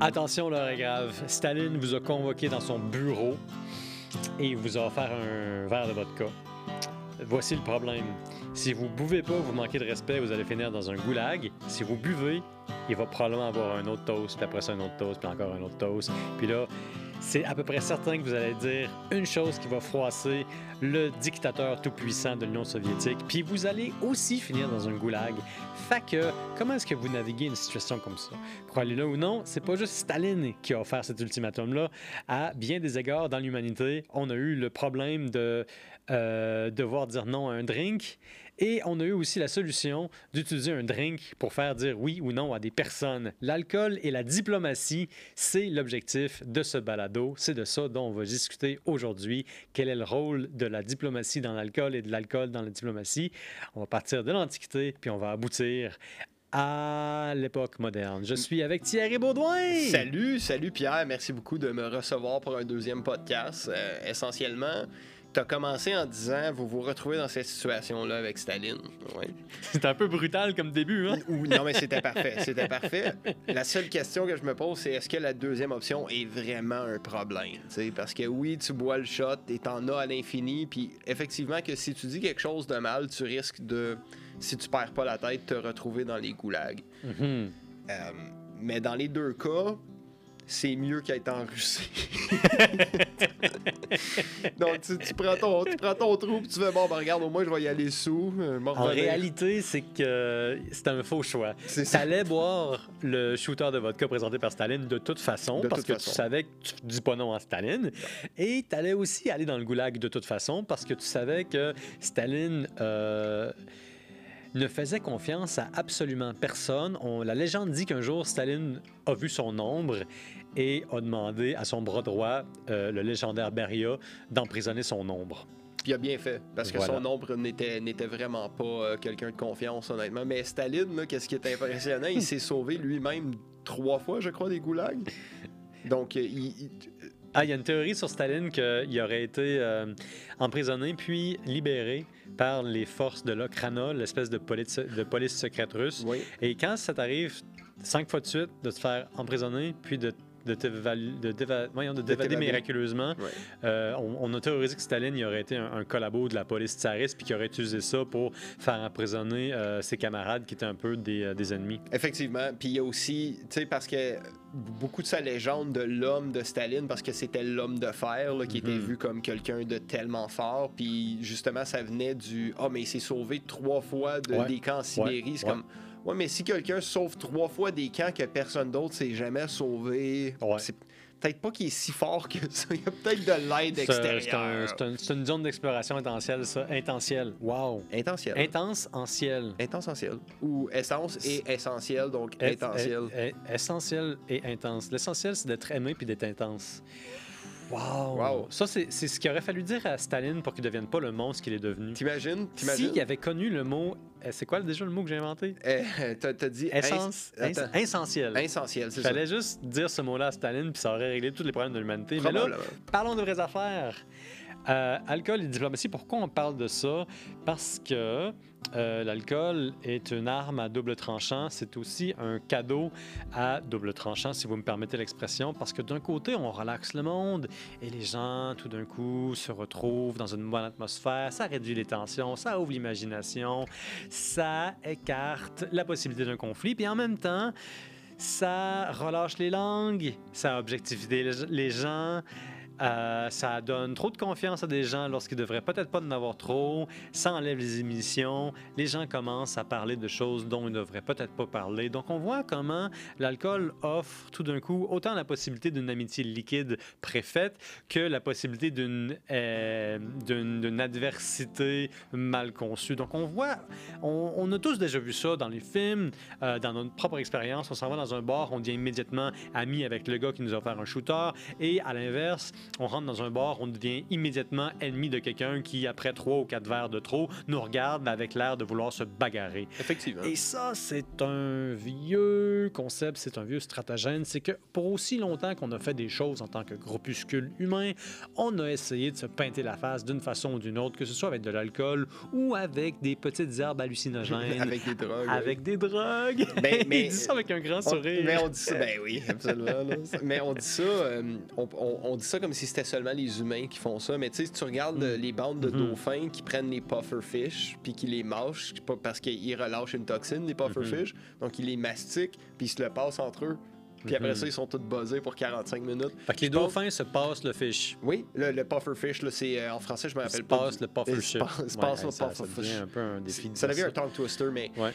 Attention, l'heure est grave. Staline vous a convoqué dans son bureau et vous a offert un verre de vodka. Voici le problème. Si vous buvez pas, vous manquez de respect, vous allez finir dans un goulag. Si vous buvez, il va probablement avoir un autre toast, puis après ça un autre toast, puis encore un autre toast. Puis là, c'est à peu près certain que vous allez dire une chose qui va froisser le dictateur tout-puissant de l'Union soviétique, puis vous allez aussi finir dans un goulag. Fait que, comment est-ce que vous naviguez une situation comme ça? Croyez-le ou non, c'est pas juste Staline qui a offert cet ultimatum-là. À bien des égards dans l'humanité, on a eu le problème de euh, devoir dire non à un drink. Et on a eu aussi la solution d'utiliser un drink pour faire dire oui ou non à des personnes. L'alcool et la diplomatie, c'est l'objectif de ce balado. C'est de ça dont on va discuter aujourd'hui. Quel est le rôle de la diplomatie dans l'alcool et de l'alcool dans la diplomatie? On va partir de l'Antiquité, puis on va aboutir à l'époque moderne. Je suis avec Thierry Baudouin. Salut, salut Pierre. Merci beaucoup de me recevoir pour un deuxième podcast. Euh, essentiellement, tu as commencé en disant vous vous retrouvez dans cette situation-là avec Staline. Ouais. C'était un peu brutal comme début, hein? Non, mais c'était parfait. C'était parfait. La seule question que je me pose, c'est est-ce que la deuxième option est vraiment un problème? T'sais? Parce que oui, tu bois le shot et t'en as à l'infini. Puis effectivement, que si tu dis quelque chose de mal, tu risques de, si tu perds pas la tête, te retrouver dans les goulags. Mhm. Euh, mais dans les deux cas, c'est mieux qu'être en Russie. Donc, tu, tu prends ton, tu prends ton trou, puis tu fais, bon, ben, regarde, au moins, je vais y aller sous. euh, En réalité, c'est que c'était un faux choix. C'est Tu ça. allais boire le shooter de vodka présenté par Staline de toute façon, De parce toute que façon. tu savais que tu dis pas non à Staline. Et tu allais aussi aller dans le goulag de toute façon, parce que tu savais que Staline euh, ne faisait confiance à absolument personne. On- la légende dit qu'un jour, Staline a vu son ombre et a demandé à son bras droit, euh, le légendaire Beria, d'emprisonner son ombre. Puis il a bien fait, parce que Voilà. son ombre n'était n'était vraiment pas euh, quelqu'un de confiance, honnêtement. Mais Staline, là, qu'est-ce qui est impressionnant, il s'est sauvé lui-même trois fois, je crois, des goulags. Donc, euh, il, il- Ah, il y a une théorie sur Staline qu'il aurait été euh, emprisonné puis libéré par les forces de l'Okrana, l'espèce de police, de police secrète russe. oui. Et quand ça t'arrive cinq fois de suite de te faire emprisonner puis de de de d'éva- voyons, de d'évader miraculeusement. Ouais. Euh, on, on a théorisé que Staline il aurait été un, un collabo de la police tsariste puis qu'il aurait utilisé ça pour faire emprisonner euh, ses camarades qui étaient un peu des, euh, des ennemis. Effectivement. Puis il y a aussi, tu sais, parce que beaucoup de sa légende de l'homme de Staline, parce que c'était l'homme de fer, là, qui était Mhm. vu comme quelqu'un de tellement fort. Puis justement, ça venait du Ah, mais il s'est sauvé trois fois de, Ouais. des camps en Sibérie. C'est comme Ouais, mais si quelqu'un sauve trois fois des camps que personne d'autre s'est jamais sauvé, Ouais. c'est peut-être pas qu'il est si fort que ça. Il y a peut-être de l'aide C'est c'est un- extérieure. c'est un- c'est une zone d'exploration intentielle, ça. Intentielle. Wow. Intentiel. Intense en ciel. Intentiel. Ou essence et essentiel, donc intentiel. être- être essentiel et intense. L'essentiel, c'est d'être aimé puis d'être intense. Wow! Wow. Ça, c'est ce qu'il aurait fallu dire à Staline pour qu'il ne devienne pas le monstre qu'il est devenu. T'imagines? S'il avait connu le mot. euh, C'est quoi déjà le mot que j'ai inventé? Euh, t'as, dit Essence. ins- c'est Il ça. fallait juste dire ce mot-là à Staline puis ça aurait réglé tous les problèmes de l'humanité. Mais là. Parlons de vraies affaires. Euh, alcool et diplomatie, pourquoi on parle de ça? Parce que euh, l'alcool est une arme à double tranchant. C'est aussi un cadeau à double tranchant, si vous me permettez l'expression, parce que d'un côté, on relaxe le monde et les gens, tout d'un coup, se retrouvent dans une bonne atmosphère. Ça réduit les tensions, ça ouvre l'imagination, ça écarte la possibilité d'un conflit. Puis en même temps, ça relâche les langues, ça objectivise les- les gens, euh, ça donne trop de confiance à des gens lorsqu'ils devraient peut-être pas en avoir trop, ça enlève les émissions, les gens commencent à parler de choses dont ils ne devraient peut-être pas parler. Donc on voit comment l'alcool offre tout d'un coup autant la possibilité d'une amitié liquide préfaite que la possibilité d'une euh, adversité mal conçue. Donc on voit, on, on a tous déjà vu ça dans les films, euh, dans notre propre expérience. On s'en va dans un bar, on devient immédiatement ami avec le gars qui nous a offert un shooter. Et à l'inverse, on rentre dans un bar, on devient immédiatement ennemi de quelqu'un qui, après trois ou quatre verres de trop, nous regarde avec l'air de vouloir se bagarrer. Effectivement. Et ça, c'est un vieux concept, c'est un vieux stratagène. C'est que pour aussi longtemps qu'on a fait des choses en tant que groupuscule humain, on a essayé de se peinter la face d'une façon ou d'une autre, que ce soit avec de l'alcool ou avec des petites herbes hallucinogènes. avec des drogues. Avec des drogues. Ben, mais- Il dit ça avec un grand On- sourire. mais on dit ça, ben oui, absolument. mais on dit ça, euh, on, on- on dit ça comme si c'était seulement les humains qui font ça. Mais tu sais, si tu regardes euh, les bandes de Mhm. dauphins qui prennent les pufferfish puis qui les mâchent parce qu'ils relâchent une toxine, les pufferfish, donc ils les mastiquent puis ils se le passent entre eux. Puis après Mhm. ça, ils sont tous buzzés pour 45 minutes. Fait que les dauphins se passent le fish. Oui, le, le pufferfish, là, c'est euh, en français, je me rappelle pas. passent le puffer se passe- Ouais, passe le ça, ça pufferfish. devient un peu un défi Ça devient un tongue twister, mais Ouais.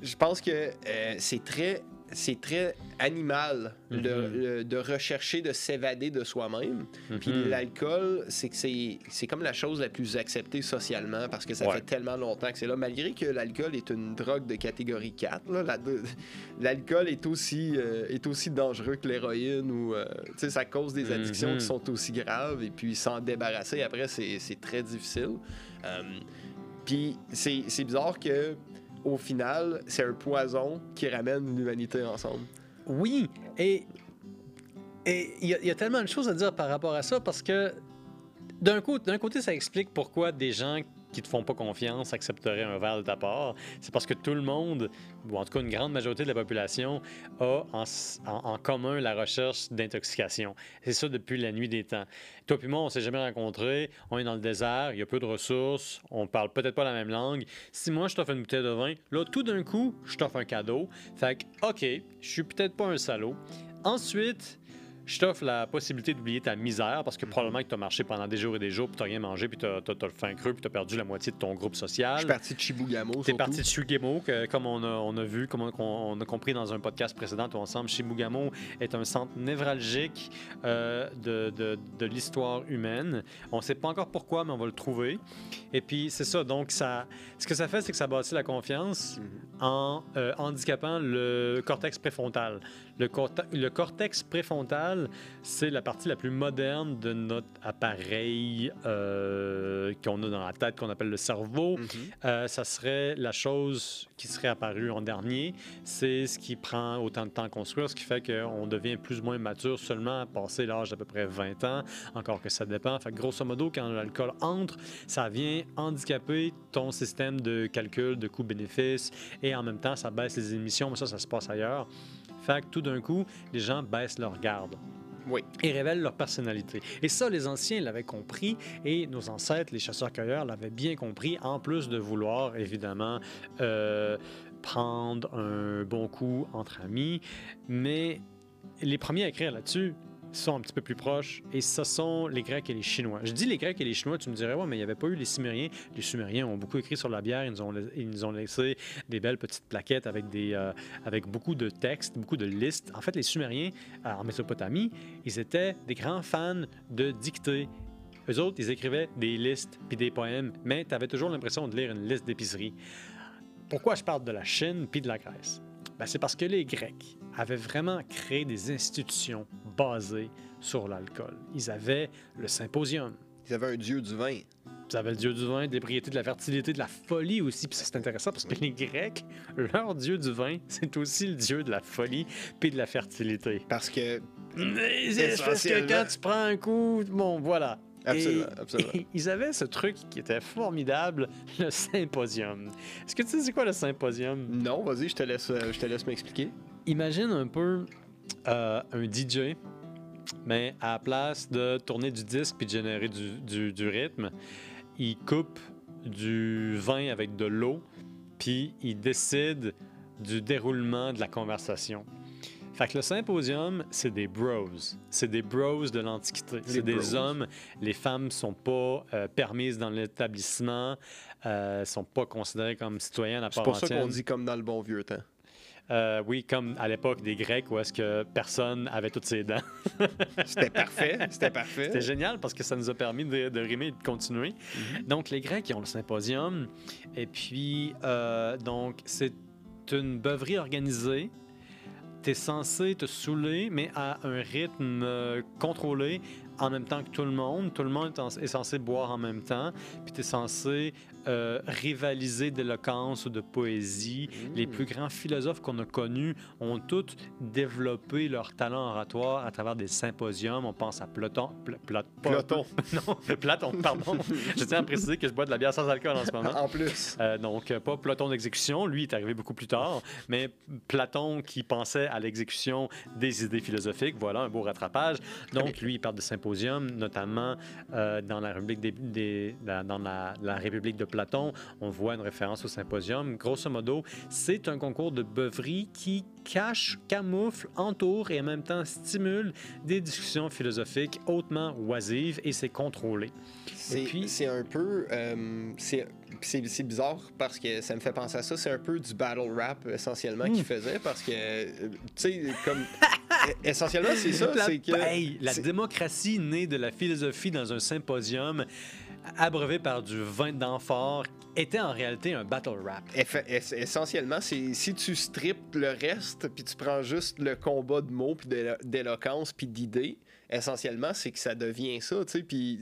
je pense que euh, c'est très c'est très animal Mhm. le- de rechercher de s'évader de soi-même. Puis Mhm. l'alcool, c'est que c'est comme la chose la plus acceptée socialement parce que ça Ouais. fait tellement longtemps que c'est là. Malgré que l'alcool est une drogue de catégorie 4, là, la- de- l'alcool est aussi euh, est aussi dangereux que l'héroïne ou euh, ça cause des addictions Mhm. qui sont aussi graves et puis s'en débarrasser après c'est très difficile. Euh, puis c'est bizarre que au final, c'est un poison qui ramène l'humanité ensemble. Oui, et et il y, a- tellement de choses à dire par rapport à ça parce que d'un côté, d'un côté, ça explique pourquoi des gens qui te font pas confiance accepteraient un verre de ta part. C'est parce que tout le monde, ou en tout cas une grande majorité de la population, a en, commun la recherche d'intoxication. C'est ça depuis la nuit des temps. Toi puis moi, on s'est jamais rencontrés, on est dans le désert, il y a peu de ressources, on parle peut-être pas la même langue. Si moi je t'offre une bouteille de vin, là tout d'un coup, je t'offre un cadeau. Fait que, OK, je suis peut-être pas un salaud. Ensuite, je t'offre la possibilité d'oublier ta misère parce que probablement que tu as marché pendant des jours et des jours, puis tu rien mangé, puis tu as, le faim creux, puis tu as perdu la moitié de ton groupe Je social. suis parti de Chibougamau. T'es surtout. parti de Shugemo, que, comme on a, on a vu, comme on, on a compris dans un podcast précédent tout ensemble, Shibugamo est un centre névralgique euh, de, de- de l'histoire humaine. On ne sait pas encore pourquoi, mais on va le trouver. Et puis, c'est ça. Donc, ça, ce que ça fait, c'est que ça bâtit la confiance Mhm. en euh, handicapant le cortex préfrontal. Le, corte- le cortex préfrontal, c'est la partie la plus moderne de notre appareil euh, qu'on a dans la tête, qu'on appelle le cerveau. Euh, ça serait la chose qui serait apparue en dernier. C'est ce qui prend autant de temps à construire, ce qui fait qu'on devient plus ou moins mature seulement à passer l'âge d'à peu près 20 ans, encore que ça dépend. Fait que grosso modo, quand l'alcool entre, ça vient handicaper ton système de calcul de coût-bénéfice et en même temps, ça baisse les émissions, mais ça, ça se passe ailleurs. Fait que tout d'un coup, les gens baissent leur garde Oui. et révèlent leur personnalité. Et ça, les anciens l'avaient compris et nos ancêtres, les chasseurs-cueilleurs, l'avaient bien compris, en plus de vouloir, évidemment, euh, prendre un bon coup entre amis. Mais les premiers à écrire là-dessus sont un petit peu plus proches et ce sont les Grecs et les Chinois. Je dis les Grecs et les Chinois, tu me dirais, ouais, mais il n'y avait pas eu les Sumériens. Les Sumériens ont beaucoup écrit sur la bière, ils nous ont, ils nous ont laissé des belles petites plaquettes avec, des, euh, avec beaucoup de textes, beaucoup de listes. En fait, les Sumériens, euh, en Mésopotamie, ils étaient des grands fans de dictée. Eux autres, ils écrivaient des listes puis des poèmes, mais tu avais toujours l'impression de lire une liste d'épicerie. Pourquoi je parle de la Chine puis de la Grèce? Ben, c'est parce que les Grecs avaient vraiment créé des institutions basées sur l'alcool. Ils avaient le symposium, Ils avaient un dieu du vin. ils avaient le dieu du vin, de l'ébriété, de la fertilité, de la folie aussi. Puis ça, c'est intéressant parce que les Grecs, leur dieu du vin, c'est aussi le dieu de la folie puis de la fertilité. Parce que. Mais parce que quand tu prends un coup, bon, voilà. Absolument, Et- absolument. et ils avaient ce truc qui était formidable, le symposium. Est-ce que tu sais c'est quoi le symposium? Non, vas-y, je te laisse, euh, je te laisse m'expliquer. Imagine un peu euh, un DJ, mais à la place de tourner du disque puis de générer du, du- du rythme, il coupe du vin avec de l'eau, puis il décide du déroulement de la conversation. Fait que le symposium, c'est des bros. C'est des bros de l'Antiquité. C'est des bros. hommes. Les femmes sont pas euh, permises dans l'établissement, euh, sont pas considérées comme citoyennes à C'est part pour ça qu'on dit comme dans le bon vieux temps. Euh, oui, comme à l'époque des Grecs où est-ce que personne avait toutes ses dents. C'était parfait, c'était parfait. C'était génial parce que ça nous a permis de, de rimer et de continuer. Donc, les Grecs, ils ont le symposium. Et puis, euh, donc, c'est une beuverie organisée. Tu es censé te saouler, mais à un rythme euh, contrôlé en même temps que tout le monde. Tout le monde est, en- est censé boire en même temps. Puis tu es censé euh, rivaliser d'éloquence ou de poésie. Les plus grands philosophes qu'on a connus ont tous développé leur talent oratoire à travers des symposiums. On pense à Platon. Pla- Pla- pas- Platon. non, Platon, pardon. je tiens à préciser que je bois de la bière sans alcool en ce moment. En plus. Euh, donc, euh, pas Platon d'exécution, lui est arrivé beaucoup plus tard, mais Platon qui pensait à l'exécution des idées philosophiques, voilà un beau rattrapage. Donc, lui, il parle de symposium, notamment euh, dans la République, des, des- la- dans la, la République de Platon, on voit une référence au symposium. Grosso modo, c'est un concours de beuverie qui cache, camoufle, entoure et en même temps stimule des discussions philosophiques hautement oisives et c'est contrôlé. C'est un peu. euh, c'est bizarre parce que ça me fait penser à ça. C'est un peu du battle rap essentiellement Hmm. qu'il faisait parce que, euh, tu sais, comme. e- essentiellement, c'est ça. La, C'est que. Hey, la démocratie née de la philosophie dans un symposium abreuvé par du vin d'amphore était en réalité un battle rap. Eff- essentiellement, c'est si tu strippes le reste, puis tu prends juste le combat de mots, puis d'élo- d'éloquence, puis d'idées, essentiellement, c'est que ça devient ça, tu sais. Puis,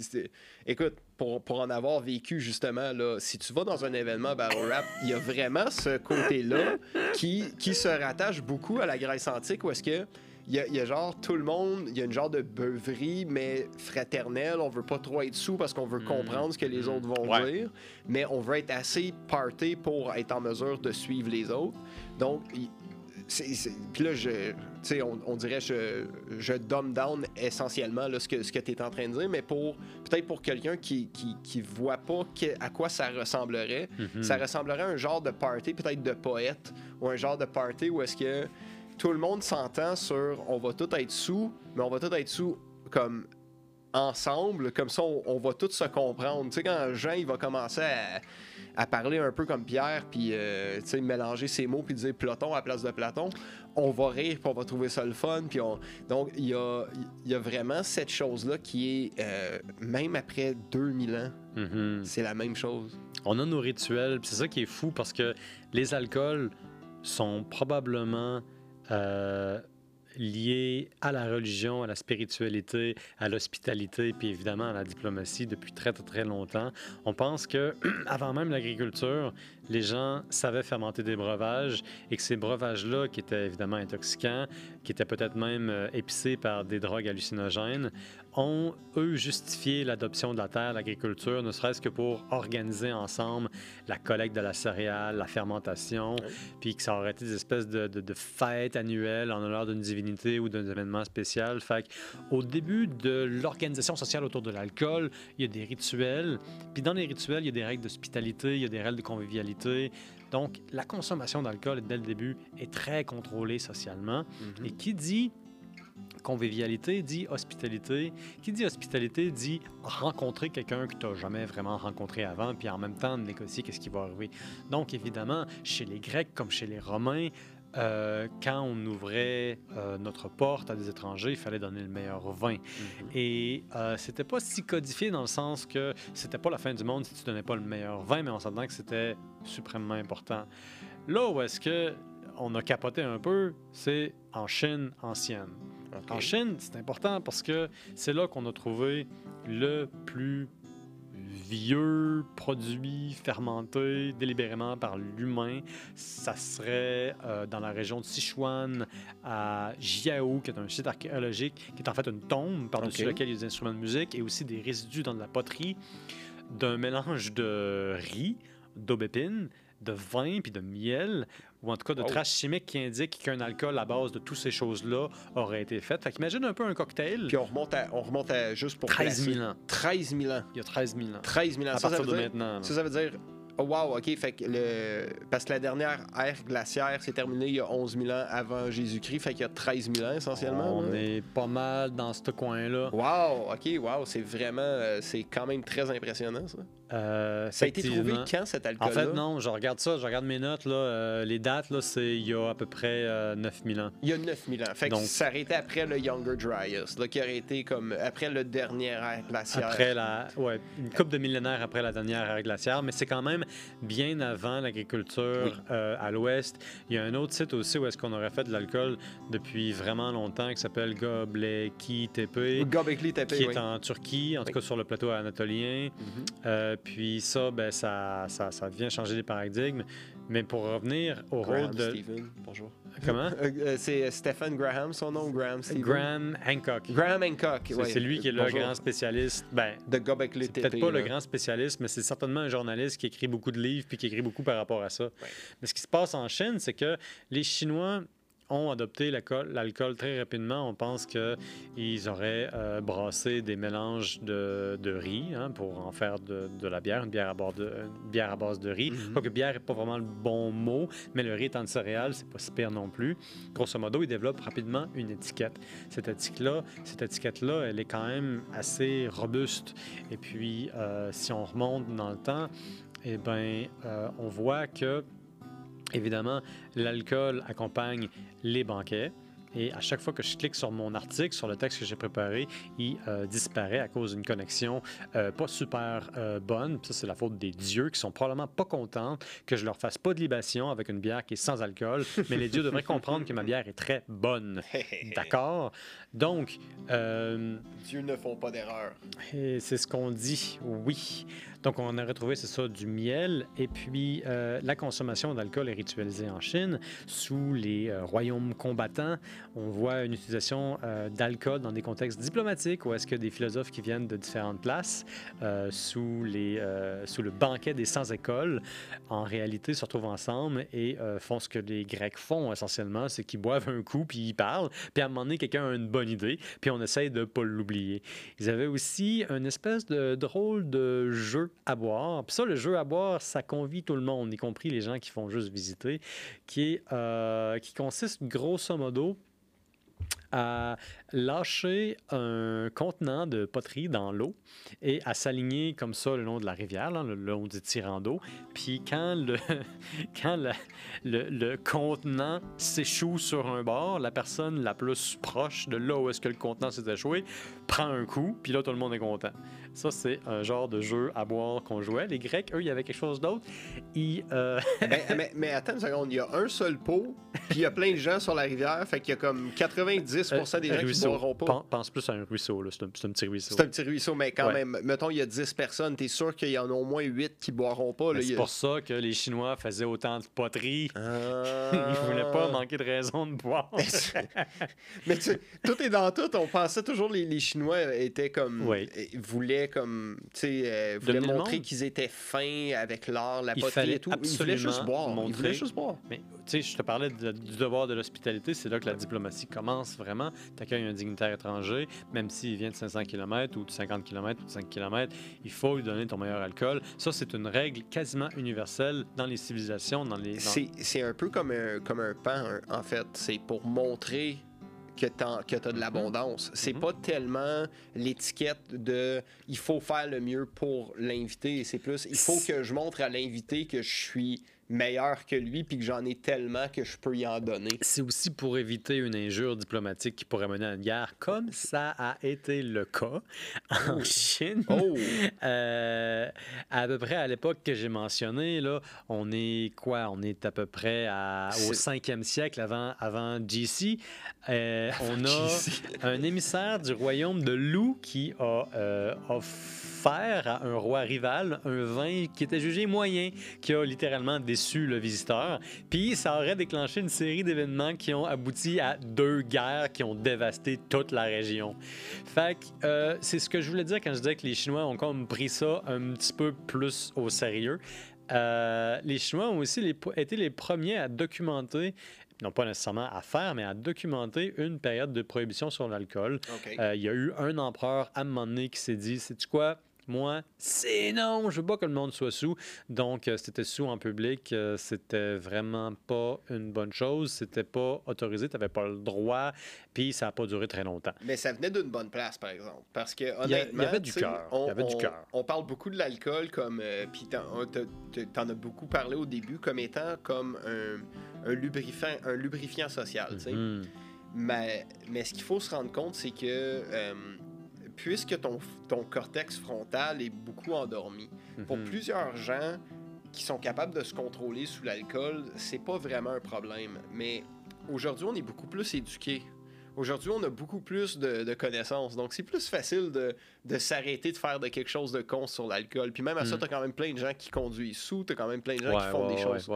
écoute, pour, pour en avoir vécu, justement, là, si tu vas dans un événement battle rap, il y a vraiment ce côté-là qui, qui se rattache beaucoup à la Grèce antique, où est-ce que il y, a, il y a genre tout le monde, il y a une genre de beuverie, mais fraternelle. On veut pas trop être sous parce qu'on veut Mm. comprendre ce que les Mm. autres vont Ouais. dire, mais on veut être assez party pour être en mesure de suivre les autres. Donc, puis là, je, on, on dirait je, je dumb down essentiellement là, ce que, ce que tu es en train de dire, mais pour peut-être pour quelqu'un qui, qui, qui voit pas que- à quoi ça ressemblerait, Mhm. ça ressemblerait à un genre de party, peut-être de poète, ou un genre de party où est-ce que tout le monde s'entend sur on va tout être sous, mais on va tout être sous comme ensemble, comme ça on, on va tous se comprendre. Tu sais, quand Jean il va commencer à, à parler un peu comme Pierre, puis euh, tu sais, mélanger ses mots, puis dire Platon à la place de Platon, on va rire, puis on va trouver ça le fun. Puis on... Donc, il y a, y a vraiment cette chose-là qui est, euh, même après 2000 ans, Mhm. c'est la même chose. On a nos rituels, c'est ça qui est fou parce que les alcools sont probablement euh, liés à la religion, à la spiritualité, à l'hospitalité, puis évidemment à la diplomatie depuis très très, très longtemps. On pense que avant même l'agriculture, les gens savaient fermenter des breuvages et que ces breuvages-là, qui étaient évidemment intoxicants, qui étaient peut-être même euh, épicés par des drogues hallucinogènes, ont, eux, justifié l'adoption de la terre, l'agriculture, ne serait-ce que pour organiser ensemble la collecte de la céréale, la fermentation, puis que ça aurait été des espèces de, de- de fêtes annuelles en honneur d'une divinité ou d'un événement spécial. Fait au début de l'organisation sociale autour de l'alcool, il y a des rituels, puis dans les rituels, il y a des règles d'hospitalité, il y a des règles de convivialité. Donc, la consommation d'alcool, dès le début, est très contrôlée socialement. Et qui dit convivialité dit hospitalité. Qui dit hospitalité dit rencontrer quelqu'un que tu n'as jamais vraiment rencontré avant, puis en même temps négocier qu'est-ce qui va arriver. Donc, évidemment, chez les Grecs comme chez les Romains, euh, quand on ouvrait euh, notre porte à des étrangers, il fallait donner le meilleur vin. Et euh, c'était pas si codifié dans le sens que c'était pas la fin du monde si tu donnais pas le meilleur vin, mais on s'entend que c'était suprêmement important. Là où est-ce que on a capoté un peu, c'est en Chine ancienne. En Chine, c'est important parce que c'est là qu'on a trouvé le plus vieux produit fermenté délibérément par l'humain. Ça serait euh, dans la région de Sichuan, à Jiao, qui est un site archéologique, qui est en fait une tombe par-dessus laquelle il y a des instruments de musique et aussi des résidus dans de la poterie d'un mélange de riz, d'aubépine, de vin puis de miel, ou en tout cas de Oh. traces chimiques qui indiquent qu'un alcool à base de toutes ces choses-là aurait été fait. Fait qu'imagine un peu un cocktail. Puis on remonte à, on remonte à juste pour 13 000 placer- ans. 13 000 ans. Il y a 13 000 ans. 13 000 ans. À Ça, ça partir veut de dire- maintenant. là. Ça, ça veut dire. Oh, wow, OK. Fait que le... Parce que la dernière ère glaciaire s'est terminée il y a 11 000 ans avant Jésus-Christ. Fait qu'il y a 13 000 ans essentiellement. On là. est pas mal dans ce coin-là. Wow, OK, wow. C'est vraiment. euh, c'est quand même très impressionnant, ça. Euh, Ça a été trouvé quand cet En alcool-là? fait, non, je regarde ça, je regarde mes notes, là, euh, les dates, là, c'est il y a à peu près euh, 9000 ans. Il y a 9000 ans. Fait que Donc- ça aurait été après le Younger Dryas, là, qui aurait été comme après le dernier ère glaciaire. Après la, ouais, une couple de millénaires après la dernière ère glaciaire, mais c'est quand même bien avant l'agriculture Oui. euh, à l'ouest. Il y a un autre site aussi où est-ce qu'on aurait fait de l'alcool depuis vraiment longtemps qui s'appelle Göbekli Tepe. Qui oui. est en Turquie, en tout cas sur le plateau anatolien. Mhm. Euh, puis ça, ben, ça, ça, ça vient changer les paradigmes. Mais pour revenir au Graham rôle de... Stephen, bonjour. Comment? Euh, euh, c'est Stephen Graham, son nom, Graham. Graham Hancock. Graham Hancock, C'est ouais. c'est lui qui est le Bonjour. grand spécialiste. Ben, De Gobekli Tepe. peut-être pas le grand spécialiste, mais c'est certainement un journaliste qui écrit beaucoup de livres puis qui écrit beaucoup par rapport à ça. Mais ce qui se passe en Chine, c'est que les Chinois ont adopté l'alcool très rapidement. On pense qu'ils auraient euh, brassé des mélanges de, de riz hein, pour en faire de, de la bière, une bière à, bord de, une bière à base de riz. Mhm. Quoique bière n'est pas vraiment le bon mot, mais le riz étant de céréales, c'est pas si pire non plus. Grosso modo, ils développent rapidement une étiquette. Cette étiquette-là, cette étiquette-là, elle est quand même assez robuste. Et puis, euh, si on remonte dans le temps, eh ben, euh, on voit que, évidemment, l'alcool accompagne les banquets. Et à chaque fois que je clique sur mon article, sur le texte que j'ai préparé, il euh, disparaît à cause d'une connexion euh, pas super euh, bonne. Puis ça, c'est la faute des dieux qui sont probablement pas contents que je leur fasse pas de libation avec une bière qui est sans alcool. Mais les dieux devraient comprendre que ma bière est très bonne. D'accord? Donc, euh, Dieu ne font pas d'erreur. c'est ce qu'on dit, oui. Donc, on a retrouvé, c'est ça, du miel. Et puis, euh, la consommation d'alcool est ritualisée en Chine. Sous les euh, royaumes combattants, on voit une utilisation euh, d'alcool dans des contextes diplomatiques où est-ce que des philosophes qui viennent de différentes places, sous, les, sous le banquet des sans-écoles, en réalité se retrouvent ensemble et font ce que les Grecs font essentiellement, c'est qu'ils boivent un coup, puis ils parlent, puis à un moment donné, quelqu'un a une bonne idée, puis on essaye de ne pas l'oublier. Ils avaient aussi une espèce de drôle de jeu à boire. Puis ça, le jeu à boire, ça convie tout le monde, y compris les gens qui font juste visiter, qui, est, euh, qui consiste grosso modo à lâcher un contenant de poterie dans l'eau et à s'aligner comme ça le long de la rivière, là, le long du tirant d'eau. Puis quand le, quand le, le contenant s'échoue sur un bord, la personne la plus proche de là où est-ce que le contenant s'est échoué prend un coup, puis là, tout le monde est content. Ça, c'est un genre de jeu à boire qu'on jouait. Les Grecs, eux, il y avait quelque chose d'autre. Ils, euh, mais, mais, mais attends une seconde, il y a un seul pot, puis il y a plein de gens sur la rivière, fait qu'il y a comme 90% des gens qui ruisseau. boiront pas. Pen- Pense plus à un ruisseau, là. C'est un, c'est un petit ruisseau. C'est un petit ruisseau, mais quand Ouais. même, mettons, il y a 10 personnes, t'es sûr qu'il y en a au moins 8 qui boiront pas. Ben, C'est a- pour ça que les Chinois faisaient autant de poterie. Ah. Ils voulaient pas manquer de raison de boire. Mais tu sais, tout est dans tout. On pensait toujours les, les Chinois étaient comme. Oui. euh, voulaient comme. Tu sais, euh, voulaient montrer qu'ils étaient fins avec l'art, la poterie et tout. Ils voulaient juste boire. Ils montrer- voulaient juste boire. Mais tu sais, je te parlais de- du devoir de l'hospitalité. C'est là que la diplomatie commence vraiment. Tu accueilles un dignitaire étranger, même s'il vient de 500 km ou de 50 km ou de 5 km, il faut lui donner ton meilleur alcool. Ça, c'est une règle quasiment universelle dans les civilisations, dans les. dans- C'est un peu comme un, comme un pan, un- en fait. C'est pour montrer que tu as de l'abondance. C'est Mhm. pas tellement l'étiquette de il faut faire le mieux pour l'invité. C'est plus il faut que je montre à l'invité que je suis meilleur que lui puis que j'en ai tellement que je peux y en donner. C'est aussi pour éviter une injure diplomatique qui pourrait mener à une guerre, comme ça a été le cas en Chine. Oh! Euh, à peu près à l'époque que j'ai mentionné, là, on est quoi? On est à peu près à- au C'est- 5e siècle avant, avant GC. Euh, on a un émissaire du royaume de Lou qui a euh, offert à un roi rival un vin qui était jugé moyen, qui a littéralement déçu le visiteur. Puis ça aurait déclenché une série d'événements qui ont abouti à deux guerres qui ont dévasté toute la région. Fait que euh, c'est ce que je voulais dire quand je disais que les Chinois ont comme pris ça un petit peu plus au sérieux. Euh, les Chinois ont aussi les- été les premiers à documenter, non pas nécessairement à faire, mais à documenter une période de prohibition sur l'alcool. Euh, Il y a eu un empereur à un moment donné qui s'est dit Sais-tu quoi? Moi, c'est non, je veux pas que le monde soit sous. Donc, euh, c'était sous en public, euh, c'était vraiment pas une bonne chose. C'était pas autorisé, tu n'avais pas le droit, puis ça n'a pas duré très longtemps. Mais ça venait d'une bonne place, par exemple. Parce que, il y honnêtement. avait du tu sais, cœur. on- Il y avait du on- cœur. On parle beaucoup de l'alcool comme. euh, Puis t'en as beaucoup parlé au début comme étant comme un, un lubrifiant, un lubrifiant social. Mhm. Mais, mais ce qu'il faut se rendre compte, c'est que euh, puisque ton, ton cortex frontal est beaucoup endormi, pour Mhm. plusieurs gens, qui sont capables de se contrôler sous l'alcool, c'est pas vraiment un problème. Mais aujourd'hui, on est beaucoup plus éduqués. Aujourd'hui, on a beaucoup plus de, connaissances. Donc, c'est plus facile de, s'arrêter de faire de quelque chose de con sur l'alcool. Puis même à ça, mm. tu as quand même plein de gens qui conduisent sous, tu as quand même plein de gens qui font des choses.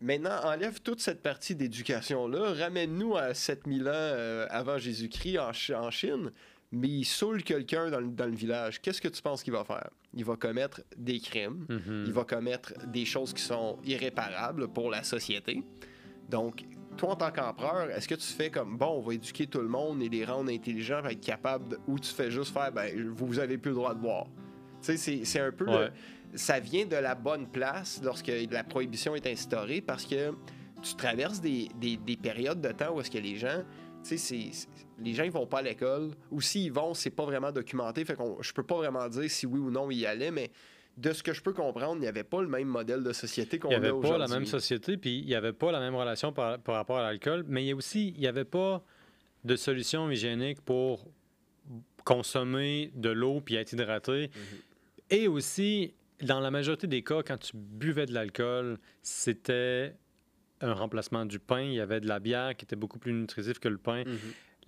Maintenant, enlève toute cette partie d'éducation-là, ramène-nous à 7000 ans euh, avant Jésus-Christ en, Chine, mais il saoule quelqu'un dans, le village. Qu'est-ce que tu penses qu'il va faire? Il va commettre des crimes, mm-hmm. il va commettre des choses qui sont irréparables pour la société. Donc, toi, en tant qu'empereur, est-ce que tu fais comme bon, on va éduquer tout le monde et les rendre intelligents, être capables, ou tu fais juste faire ben, vous avez plus le droit de boire? Tu sais, c'est un peu. ça vient de la bonne place lorsque la prohibition est instaurée parce que tu traverses des, périodes de temps où est-ce que les gens. Les gens ils vont pas à l'école ou s'ils vont, c'est pas vraiment documenté. Fait qu'on, je peux pas vraiment dire si oui ou non ils y allaient, mais de ce que je peux comprendre, il n'y avait pas le même modèle de société qu'on a aujourd'hui. Il n'y avait pas la même société, puis il n'y avait pas la même relation par, rapport à l'alcool, mais il y a aussi, il n'y avait pas de solution hygiénique pour consommer de l'eau puis être hydraté. Mhm. Et aussi, dans la majorité des cas, quand tu buvais de l'alcool, c'était un remplacement du pain. Il y avait de la bière qui était beaucoup plus nutritive que le pain. Mhm.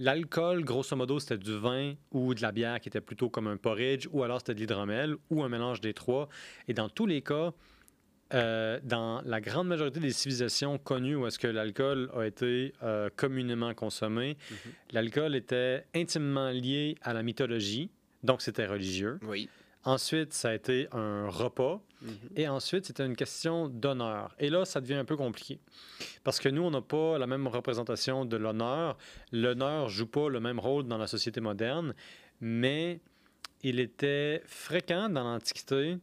L'alcool, grosso modo, c'était du vin ou de la bière qui était plutôt comme un porridge, ou alors c'était de l'hydromel, ou un mélange des trois. Et dans tous les cas, euh, dans la grande majorité des civilisations connues où est-ce que l'alcool a été euh, communément consommé, mhm. l'alcool était intimement lié à la mythologie, donc c'était religieux. Oui. Ensuite, ça a été un repas. Et ensuite, c'était une question d'honneur. Et là, ça devient un peu compliqué. Parce que nous, on n'a pas la même représentation de l'honneur. L'honneur joue pas le même rôle dans la société moderne, mais il était fréquent dans l'Antiquité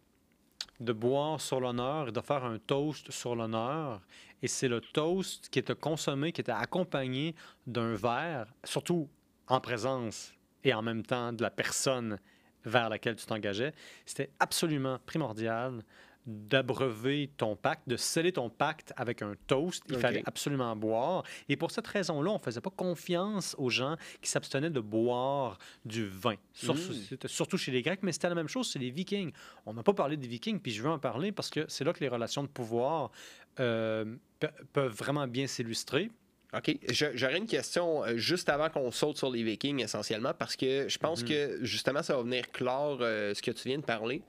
de boire sur l'honneur et de faire un toast sur l'honneur. Et c'est le toast qui était consommé, qui était accompagné d'un verre, surtout en présence et en même temps de la personne vers laquelle tu t'engageais, c'était absolument primordial d'abreuver ton pacte, de sceller ton pacte avec un toast. Il fallait absolument boire. Et pour cette raison-là, on ne faisait pas confiance aux gens qui s'abstenaient de boire du vin. Surtout, mm. surtout chez les Grecs, mais c'était la même chose chez les Vikings. On n'a pas parlé des Vikings, puis je veux en parler parce que c'est là que les relations de pouvoir euh, peuvent vraiment bien s'illustrer. OK. J'aurais une question euh, juste avant qu'on saute sur les Vikings, essentiellement, parce que je pense mhm. que justement, ça va venir clore euh, ce que tu viens de parler.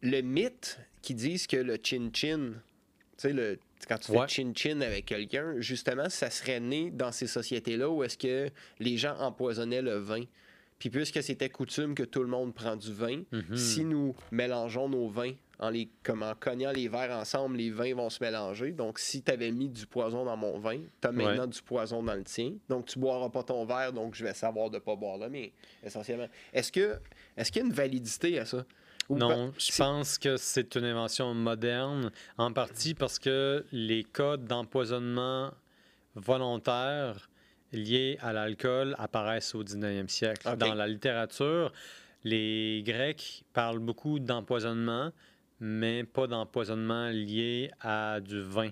Le mythe qui disent que le chin-chin, tu sais, quand tu fais chin-chin avec quelqu'un, justement, ça serait né dans ces sociétés-là où est-ce que les gens empoisonnaient le vin? Puis puisque c'était coutume que tout le monde prend du vin, mhm. si nous mélangeons nos vins en les cognant les verres ensemble, les vins vont se mélanger. Donc, si tu avais mis du poison dans mon vin, tu as maintenant du poison dans le tien. Donc, tu boiras pas ton verre, donc je vais savoir de pas boire là, mais essentiellement. Est-ce que est-ce qu'il y a une validité à ça? non, je pense que c'est une invention moderne, en partie parce que les cas d'empoisonnement volontaire liés à l'alcool apparaissent au 19e siècle. Dans la littérature, les Grecs parlent beaucoup d'empoisonnement, mais pas d'empoisonnement lié à du vin.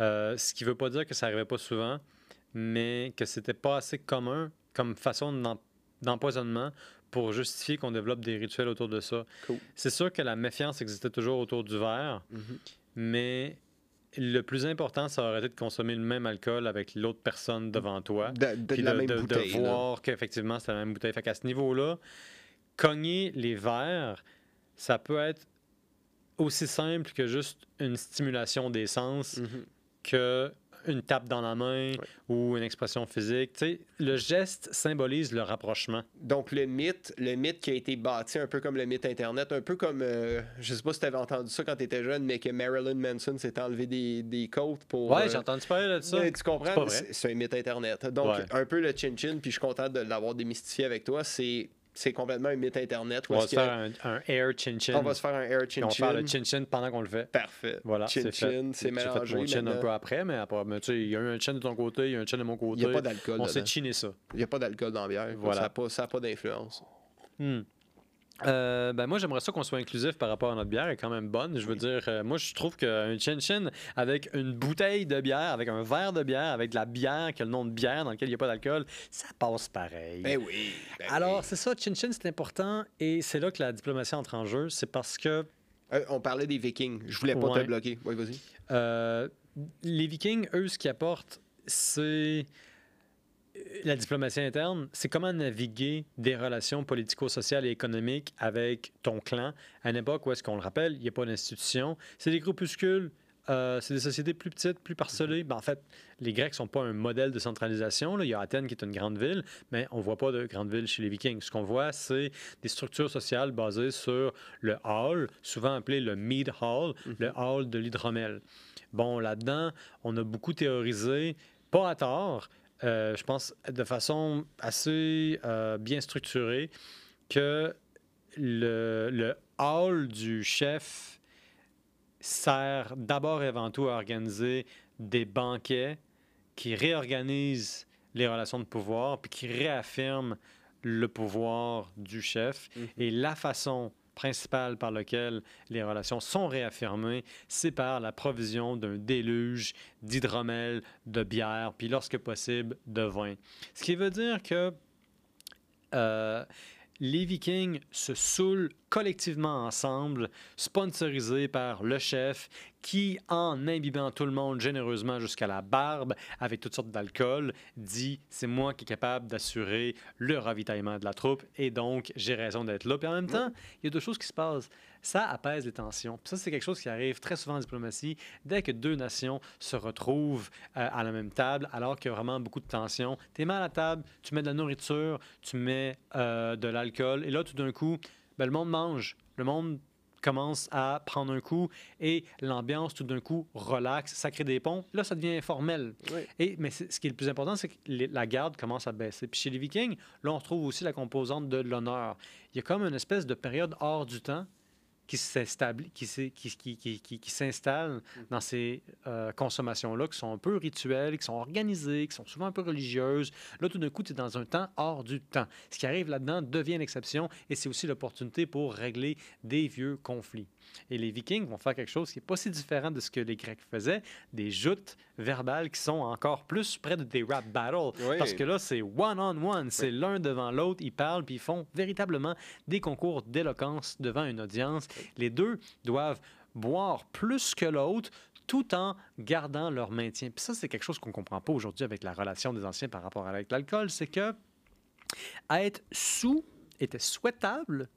Euh, ce qui ne veut pas dire que ça n'arrivait pas souvent, mais que c'était pas assez commun comme façon d'empoisonnement pour justifier qu'on développe des rituels autour de ça. C'est sûr que la méfiance existait toujours autour du verre, mhm. mais le plus important, ça aurait été de consommer le même alcool avec l'autre personne devant toi. De, de, la même bouteille, de voir qu'effectivement, c'est la même bouteille. Fait qu'à ce niveau-là, cogner les verres, ça peut être aussi simple que juste une stimulation des sens mhm. que une tape dans la main ou une expression physique. le geste symbolise le rapprochement. Donc, le mythe, le mythe qui a été bâti un peu comme le mythe Internet, un peu comme, euh, je sais pas si tu avais entendu ça quand tu étais jeune, mais que Marilyn Manson s'est enlevé des, des côtes pour... Ouais, euh, j'ai entendu parler de ça. tu comprends? C'est un mythe Internet. Donc, un peu le chin-chin, puis je suis content de l'avoir démystifié avec toi, c'est c'est complètement un mythe Internet. On va se faire un, air chin-chin. On va se faire un air chin-chin. On va faire le chin-chin pendant qu'on le fait. Parfait. Voilà, chin-chin, c'est mélangé. Fait mon chin un peu après, mais, après, mais tu sais, il y a un chin de ton côté, il y a un chin de mon côté. Il n'y a pas d'alcool. On s'est chiné ça. Il n'y a pas d'alcool dans la bière. Voilà. Ça n'a pas, pas d'influence. Hmm. Euh, ben moi, j'aimerais ça qu'on soit inclusif par rapport à notre bière. Elle est quand même bonne. Je veux dire, euh, moi, je trouve qu'un chin-chin avec une bouteille de bière, avec un verre de bière, avec de la bière qui a le nom de bière dans lequel il n'y a pas d'alcool, ça passe pareil. Ben oui. Ben Alors, c'est ça, chin-chin, c'est important et c'est là que la diplomatie entre en jeu. C'est parce que Euh, on parlait des Vikings. Je voulais pas Ouais. te bloquer. Oui, vas-y. Les Vikings, eux, ce qu'ils apportent, c'est la diplomatie interne. C'est comment naviguer des relations politico-sociales et économiques avec ton clan à une époque où, est-ce qu'on le rappelle, il n'y a pas d'institution. C'est des groupuscules. euh, c'est des sociétés plus petites, plus parcelées. Ben, en fait, les Grecs ne sont pas un modèle de centralisation. là. Il y a Athènes qui est une grande ville, mais on ne voit pas de grande ville chez les Vikings. Ce qu'on voit, c'est des structures sociales basées sur le hall, souvent appelé le mead hall, le hall de l'hydromel. Bon, là-dedans, on a beaucoup théorisé, pas à tort, euh, je pense de façon assez euh, bien structurée, que le, le hall du chef sert d'abord et avant tout à organiser des banquets qui réorganisent les relations de pouvoir, puis qui réaffirment le pouvoir du chef. Mhm. Et la façon principale par laquelle les relations sont réaffirmées, c'est par la provision d'un déluge d'hydromel, de bière, puis lorsque possible, de vin. Ce qui veut dire que euh, les Vikings se saoulent collectivement ensemble, sponsorisés par le chef, qui, en imbibant tout le monde généreusement jusqu'à la barbe, avec toutes sortes d'alcool, dit c'est moi qui est capable d'assurer le ravitaillement de la troupe et donc j'ai raison d'être là. Puis en même temps, il y a deux choses qui se passent. Ça apaise les tensions. Puis ça, c'est quelque chose qui arrive très souvent en diplomatie. Dès que deux nations se retrouvent euh, à la même table, alors qu'il y a vraiment beaucoup de tensions, tu es mal à la table, tu mets de la nourriture, tu mets euh, de l'alcool, et là, tout d'un coup, ben, le monde mange. Le monde commence à prendre un coup et l'ambiance tout d'un coup relaxe, ça crée des ponts. Là, ça devient informel. Oui. Et, mais ce qui est le plus important, c'est que les- la garde commence à baisser. Puis chez les Vikings, là, on retrouve aussi la composante de l'honneur. Il y a comme une espèce de période hors du temps qui s'installe dans ces euh, consommations-là, qui sont un peu rituelles, qui sont organisées, qui sont souvent un peu religieuses. Là, tout d'un coup, tu es dans un temps hors du temps. Ce qui arrive là-dedans devient l'exception et c'est aussi l'opportunité pour régler des vieux conflits. Et les Vikings vont faire quelque chose qui n'est pas si différent de ce que les Grecs faisaient, des joutes verbales qui sont encore plus près de des rap battles. Oui. Parce que là, c'est one-on-one, c'est l'un devant l'autre, ils parlent, puis ils font véritablement des concours d'éloquence devant une audience. Les deux doivent boire plus que l'autre tout en gardant leur maintien. Puis ça, c'est quelque chose qu'on ne comprend pas aujourd'hui avec la relation des anciens par rapport avec l'alcool, c'est que être sous était souhaitable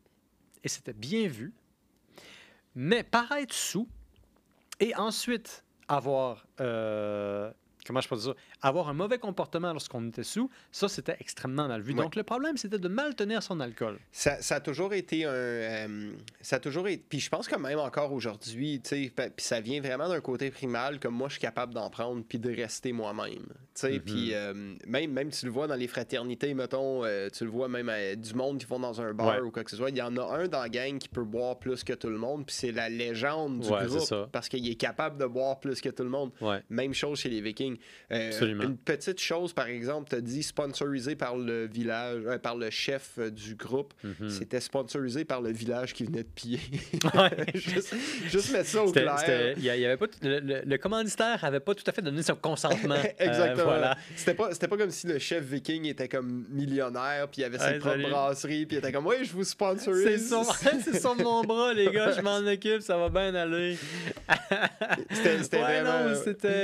et c'était bien vu, mais paraître sous et ensuite avoir, euh, comment je peux dire ça, avoir un mauvais comportement lorsqu'on était sous, ça c'était extrêmement mal vu. Ouais. Donc le problème c'était de mal tenir son alcool. Ça, ça a toujours été un. euh, ça a toujours été. Puis je pense que même encore aujourd'hui, tu sais, puis ça vient vraiment d'un côté primal, comme moi je suis capable d'en prendre puis de rester moi-même. Puis euh, même, même tu le vois dans les fraternités, mettons, euh, tu le vois même euh, du monde qui vont dans un bar Ouais. ou quoi que ce soit. Il y en a un dans la gang qui peut boire plus que tout le monde, puis c'est la légende du Ouais, groupe parce qu'il est capable de boire plus que tout le monde. Ouais. Même chose chez les Vikings. Euh. Une petite chose, par exemple, tu as dit sponsorisé par le village, par le chef du groupe. Mhm. C'était sponsorisé par le village qui venait de piller. Juste, juste mettre ça au clair. c'était- il y a- il y avait pas tout- le, le- le commanditaire avait pas tout à fait donné son consentement. Exactement. Voilà. C'était pas, c'était pas comme si le chef viking était comme millionnaire, puis il avait ses Ouais, propres salut. brasseries, puis il était comme, oui, je vous sponsorise. C'est sur, mon bras, les gars, je m'en occupe, ça va bien aller. C'était, c'était ouais, vraiment.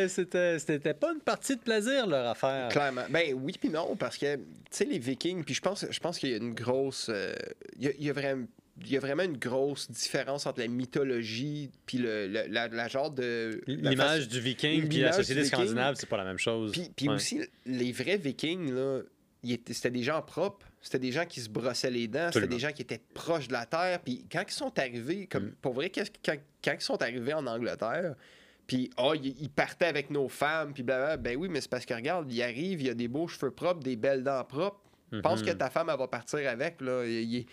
c'était, pas une partie de plaisir, leur affaire. Clairement. Ben oui, puis non, parce que, tu sais, les Vikings, puis je pense, je pense qu'il y a une grosse. euh, il, y a, il y a vraiment. Il y a vraiment une grosse différence entre la mythologie puis le, le- la, la genre de. L'image du viking puis la société scandinave, c'est pas la même chose. Puis, puis Ouais. aussi, les vrais Vikings, là, c'était des gens propres. C'était des gens qui se brossaient les dents. C'était des gens qui étaient proches de la terre. Puis quand ils sont arrivés, comme Mm. pour vrai, quand, quand ils sont arrivés en Angleterre, puis oh, ils, partaient avec nos femmes, puis blablabla. Ben oui, mais c'est parce que regarde, ils arrivent, il y a des beaux cheveux propres, des belles dents propres. Pense Mhm. que ta femme, elle va partir avec. Là. Il- il-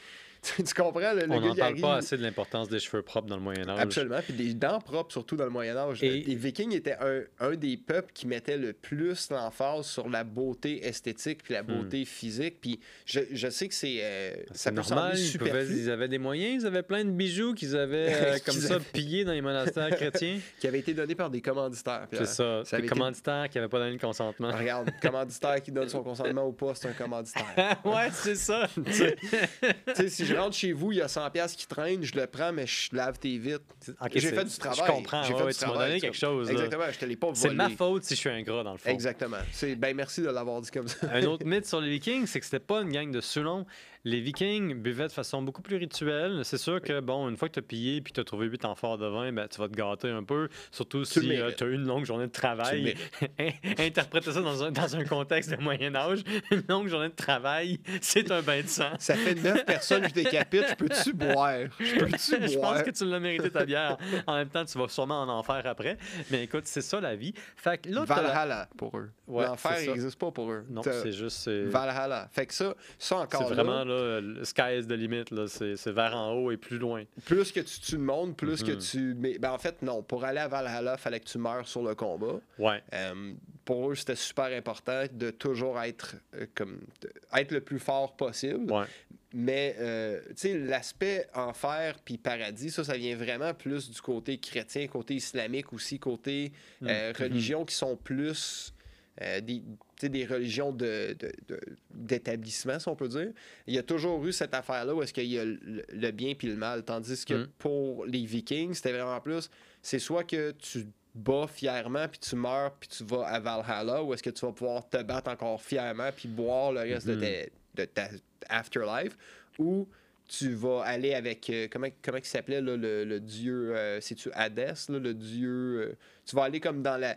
tu, comprends? Le, le On n'en parle arrive- pas assez de l'importance des cheveux propres dans le Moyen-Âge. Absolument. Puis des dents propres, surtout dans le Moyen-Âge. Et- Les Vikings étaient un, un des peuples qui mettait le plus l'emphase sur la beauté esthétique puis la beauté physique. Puis je, je sais que c'est. euh, ça C'est peut normal, ils, pouvaient- superflu, ils avaient des moyens, ils avaient plein de bijoux qu'ils avaient euh, comme ça avaient. pillés dans les monastères chrétiens. qui avait été donné par des commanditaires. C'est ça, ça des été- commanditaires qui n'avaient pas donné le consentement. Regarde, commanditaire qui donne son consentement ou pas, c'est un commanditaire. ouais, c'est ça. tu sais, si je rentre chez vous, il y a 100 pièces qui traînent, je le prends, mais je lave tes vitres. Ok, J'ai fait du travail. Je comprends. J'ai ouais, fait ouais, du tu m'as donné quelque chose. là. Exactement, je te l'ai pas volé. C'est ma faute si je suis un gras, dans le fond. Exactement. Ben merci de l'avoir dit comme ça. Un autre mythe sur les Vikings, c'est que c'était pas une gang de Sulons. Les Vikings buvaient de façon beaucoup plus rituelle. C'est sûr que, bon, une fois que tu as pillé puis que tu as trouvé 8 amphores de vin, ben, tu vas te gâter un peu. Surtout Tu si mérites. tu as eu une longue journée de travail. Interpréter ça dans un, dans un contexte de Moyen-Âge. Une longue journée de travail, c'est un bain de sang. Ça fait neuf personnes que je décapite, je peux-tu boire? Je peux-tu Je boire? pense que tu l'as mérité ta bière. En même temps, tu vas sûrement en enfer après. Mais écoute, c'est ça la vie. Fait que là, Valhalla pour eux. Ouais, L'enfer, c'est il n'existe pas pour eux. Non, c'est juste. c'est- Valhalla. Fait que ça, ça C'est encore vraiment là, le sky is the limit. C'est c'est vers en haut et plus loin. plus que tu tues le monde, plus que Mhm. tu... Mais, ben, en fait, non. Pour aller à Valhalla, il fallait que tu meurs sur le combat. Ouais. Euh, pour eux, c'était super important de toujours être euh, comme être le plus fort possible. Ouais. Mais euh, tu sais, l'aspect enfer puis paradis, ça, ça vient vraiment plus du côté chrétien, côté islamique aussi, côté euh, Mhm. religions qui sont plus euh, des, des religions de, de- de- d'établissement, si on peut dire. Il y a toujours eu cette affaire-là où est-ce qu'il y a le, le bien puis le mal. Tandis que Mhm. pour les Vikings, c'était vraiment plus, c'est soit que tu bats fièrement puis tu meurs puis tu vas à Valhalla ou est-ce que tu vas pouvoir te battre encore fièrement puis boire le reste de, ta, de ta afterlife ou tu vas aller avec euh, comment comment il s'appelait là, le, le dieu euh, c'est-tu Hadès là, le dieu euh, tu vas aller comme dans la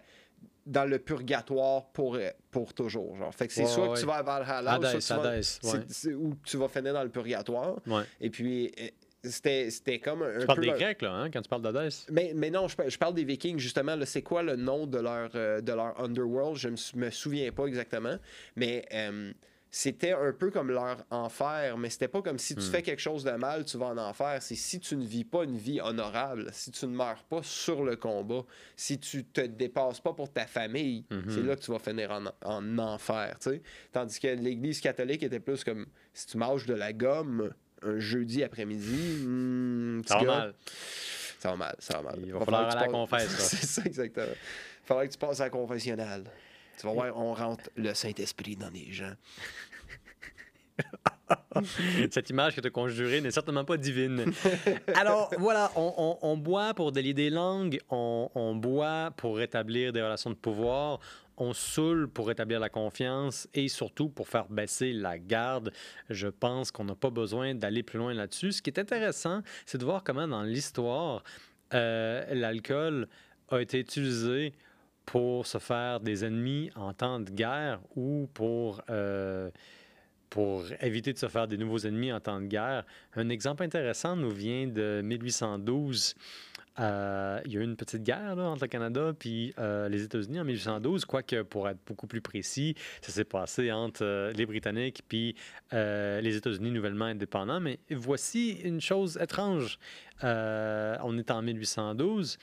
dans le purgatoire pour euh, pour toujours genre fait que c'est Ouais, soit ouais. que tu vas à Valhalla ou soit Hadès, que tu vas- c'est- c'est- ou tu vas finir dans le purgatoire et puis c'était c'était comme un, Tu un parles peu des Grecs, là, hein, quand tu parles d'Hadès? mais, mais non, je, par- je parle des Vikings, justement. là, C'est quoi le nom de leur, de leur underworld? Je ne me, sou- me souviens pas exactement. Mais c'était un peu comme leur enfer. Mais c'était pas comme si tu Hmm. fais quelque chose de mal, tu vas en enfer. C'est si tu ne vis pas une vie honorable, si tu ne meurs pas sur le combat, si tu te dépasses pas pour ta famille, Mhm. c'est là que tu vas finir en, en enfer. tu sais. Tandis que l'Église catholique était plus comme si tu manges de la gomme un jeudi après-midi, hmm, Ça va mal. ça va mal, ça va mal. Il va falloir que tu aller à la passes- confesse. C'est ça, exactement. Il faudrait que tu passes à la confessionnal. Tu vas voir, on rentre le Saint-Esprit dans les gens. Cette image que tu as conjurée n'est certainement pas divine. Alors, voilà, on, on- on boit pour délier des langues, on, on boit pour rétablir des relations de pouvoir, on saoule pour rétablir la confiance et surtout pour faire baisser la garde. Je pense qu'on n'a pas besoin d'aller plus loin là-dessus. Ce qui est intéressant, c'est de voir comment dans l'histoire, euh, l'alcool a été utilisé pour se faire des ennemis en temps de guerre ou pour... euh, pour éviter de se faire des nouveaux ennemis en temps de guerre. Un exemple intéressant nous vient de 1812. Euh, il y a eu une petite guerre entre le Canada puis euh, les États-Unis en 1812, quoique pour être beaucoup plus précis, ça s'est passé entre euh, les Britanniques puis les États-Unis nouvellement indépendants. Mais voici une chose étrange. On est en 1812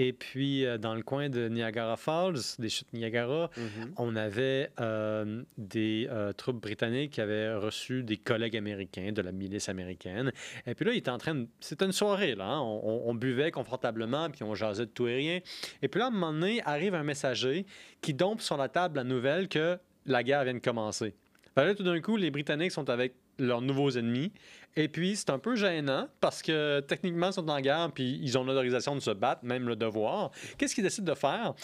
et puis euh, dans le coin de Niagara Falls, des chutes Niagara, on avait euh, des euh, troupes britanniques qui avaient reçu des collègues américains de la milice américaine. Et puis là, il était en train de... C'était une soirée, là. hein. On, on- on buvait confortablement, puis on jasait de tout et rien. Et puis là, à un moment donné, arrive un messager qui dompe sur la table la nouvelle que la guerre vient de commencer. Fait là, tout d'un coup, les Britanniques sont avec leurs nouveaux ennemis. Et puis, c'est un peu gênant parce que techniquement, ils sont en guerre puis ils ont l'autorisation de se battre, même le devoir. Qu'est-ce qu'ils décident de faire?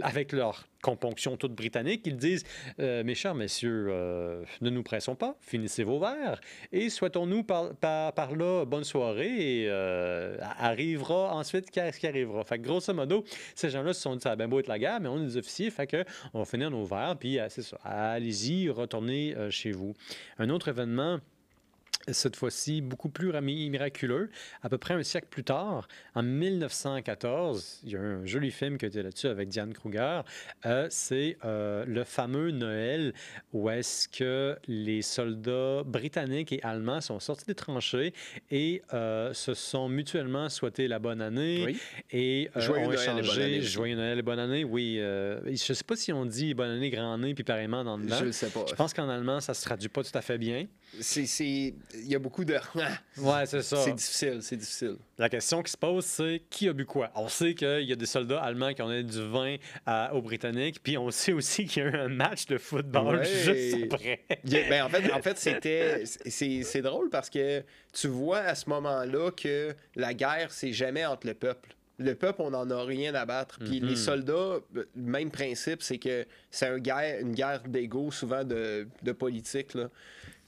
Avec leur componction toute britannique? Ils disent euh, Mes chers messieurs, euh, ne nous pressons pas, finissez vos verres et souhaitons-nous par, là bonne soirée et euh, arrivera ensuite qu'est-ce qui arrivera. Fait que grosso modo, ces gens-là se sont dit Ça a bien beau être la guerre, mais on est des officiers, fait que on va finir nos verres puis euh, c'est ça. Allez-y, retournez chez vous. Un autre événement cette fois-ci beaucoup plus miraculeux. À peu près un siècle plus tard, en 1914, il y a un joli film qui été là-dessus avec Diane Kruger. Euh, c'est euh, le fameux Noël où est-ce que les soldats britanniques et allemands sont sortis des tranchées et euh, se sont mutuellement souhaité la bonne année Oui. et Joyeux ont Noël et bonne échangé année aussi. Joyeux Noël et bonne année. Oui, je ne sais pas si on dit bonne année, grand année, puis pareillement dans le Je le sais pas. Je pense qu'en allemand, ça se traduit pas tout à fait bien. Il y a beaucoup de. Ouais, c'est ça. c'est difficile, c'est difficile. La question qui se pose, c'est qui a bu quoi? On sait qu'il y a des soldats allemands qui ont donné du vin à- aux Britanniques, puis on sait aussi qu'il y a eu un match de football Ouais. juste après. Ben, en fait, en fait c'était. C'est drôle parce que tu vois à ce moment-là que la guerre, c'est jamais entre le peuple. Le peuple, on n'en a rien à battre. Puis Mhm. les soldats, le même principe, c'est que c'est un guerre, une guerre d'ego, souvent de, de politique. Là.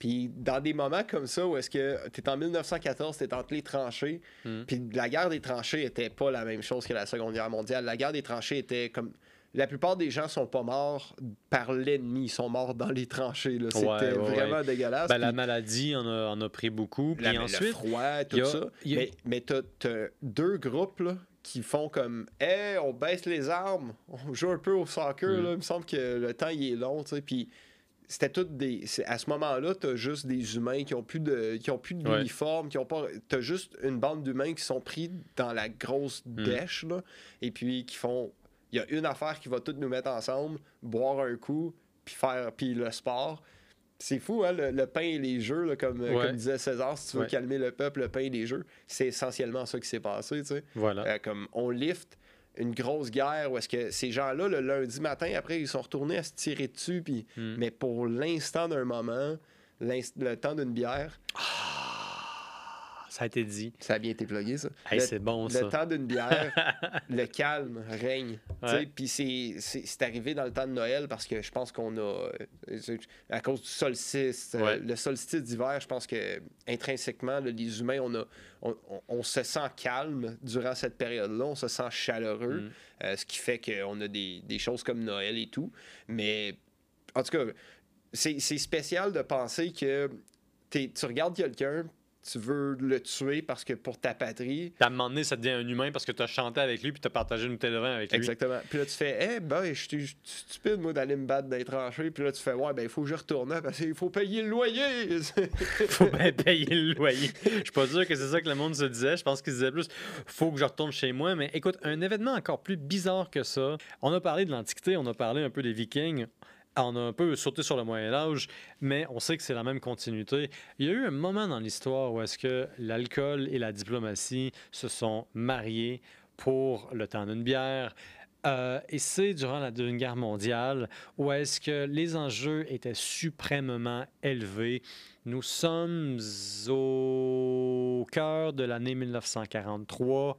Puis dans des moments comme ça, où est-ce que tu es en 1914, tu es entre les tranchées, Mhm. puis la guerre des tranchées était pas la même chose que la Seconde Guerre mondiale. La guerre des tranchées était comme. La plupart des gens sont pas morts par l'ennemi, ils sont morts dans les tranchées. là. C'était Ouais, ouais, vraiment ouais. dégueulasse. Ben, la maladie en a, en a pris beaucoup. Puis la- le ensuite, froid, tout a- ça. a- Mais, mais t'as, t'as deux groupes là, qui font comme Hey, on baisse les armes, on joue un peu au soccer. Mm. Là. Il me semble que le temps il est long. tu sais, Puis c'était toutes des. À ce moment-là, t'as juste des humains qui ont plus de, qui ont plus Ouais. d'uniforme, qui ont pas. T'as juste une bande d'humains qui sont pris dans la grosse Mm. dèche, là, et puis qui font. Il y a une affaire qui va toutes nous mettre ensemble, boire un coup, puis faire. Puis le sport. C'est fou, hein, le, le pain et les jeux, là, comme, Ouais. comme disait César, si tu veux Ouais. calmer le peuple, le pain et les jeux. C'est essentiellement ça qui s'est passé, tu sais. voilà. Euh, comme on lift une grosse guerre où est-ce que ces gens-là, le lundi matin, après, ils sont retournés à se tirer dessus, puis... Mm. mais pour l'instant d'un moment, le temps d'une bière, Ça a été dit. ça a bien été plugué, ça. Hey, le, c'est bon, le ça. temps d'une bière, le calme règne. Puis c'est- arrivé dans le temps de Noël parce que je pense qu'on a, euh, à cause du solstice, euh, Ouais. le solstice d'hiver, je pense que intrinsèquement, les humains, on, a, on, on- se sent calme durant cette période-là, on se sent chaleureux, Mm. euh, ce qui fait qu'on a des, des choses comme Noël et tout. Mais en tout cas, c'est spécial de penser que tu regardes quelqu'un, tu veux le tuer parce que pour ta patrie, À un moment donné, ça devient un humain parce que tu as chanté avec lui puis tu as partagé une télévin avec lui. Exactement. Puis là, tu fais, eh ben, je suis stupide, moi, d'aller me battre d'être tranché. Puis là, tu fais, ouais, ben, il faut que je retourne là, parce qu'il faut payer le loyer. faut bien payer le loyer. Je suis pas sûr que c'est ça que le monde se disait. Je pense qu'il se disait plus faut que je retourne chez moi. Mais écoute, un événement encore plus bizarre que ça. On a parlé de l'Antiquité, on a parlé un peu des Vikings. On a un peu sauté sur le Moyen Âge, mais on sait que c'est la même continuité. Il y a eu un moment dans l'histoire où est-ce que l'alcool et la diplomatie se sont mariés pour le temps d'une bière. Euh, et c'est durant la Deuxième Guerre mondiale où est-ce que les enjeux étaient suprêmement élevés. Nous sommes au cœur de l'année 1943.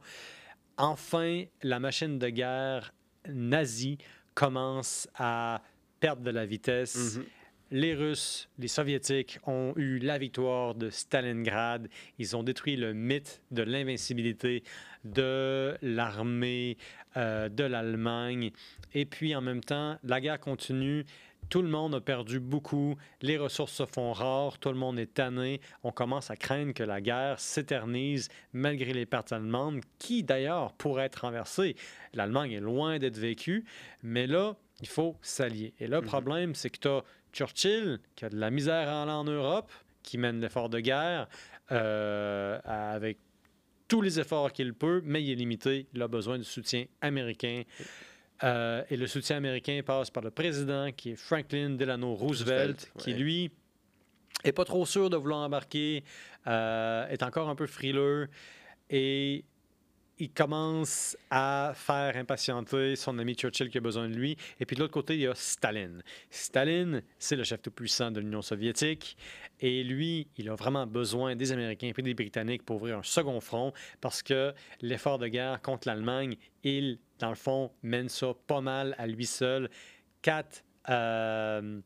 Enfin, la machine de guerre nazie commence à perdre de la vitesse. Mhm. Les Russes, les Soviétiques ont eu la victoire de Stalingrad. Ils ont détruit le mythe de l'invincibilité de l'armée euh, de l'Allemagne. Et puis en même temps, la guerre continue. Tout le monde a perdu beaucoup. Les ressources se font rares. Tout le monde est tanné. On commence à craindre que la guerre s'éternise malgré les pertes allemandes, qui d'ailleurs pourraient être renversées. L'Allemagne est loin d'être vécue. Mais là, il faut s'allier. Et le Mhm. problème, c'est que tu as Churchill, qui a de la misère à aller en Europe, qui mène l'effort de guerre euh, avec tous les efforts qu'il peut, mais il est limité. Il a besoin du soutien américain. Euh, et le soutien américain passe par le président, qui est Franklin Delano Roosevelt, Roosevelt, qui ouais. lui est pas trop sûr de vouloir embarquer, euh, est encore un peu frileux et il commence à faire impatienter son ami Churchill qui a besoin de lui. Et puis de l'autre côté, il y a Staline. Staline, c'est le chef tout puissant de l'Union soviétique. Et lui, il a vraiment besoin des Américains et des Britanniques pour ouvrir un second front parce que l'effort de guerre contre l'Allemagne, il, dans le fond, mène ça pas mal à lui seul. Quatre, euh,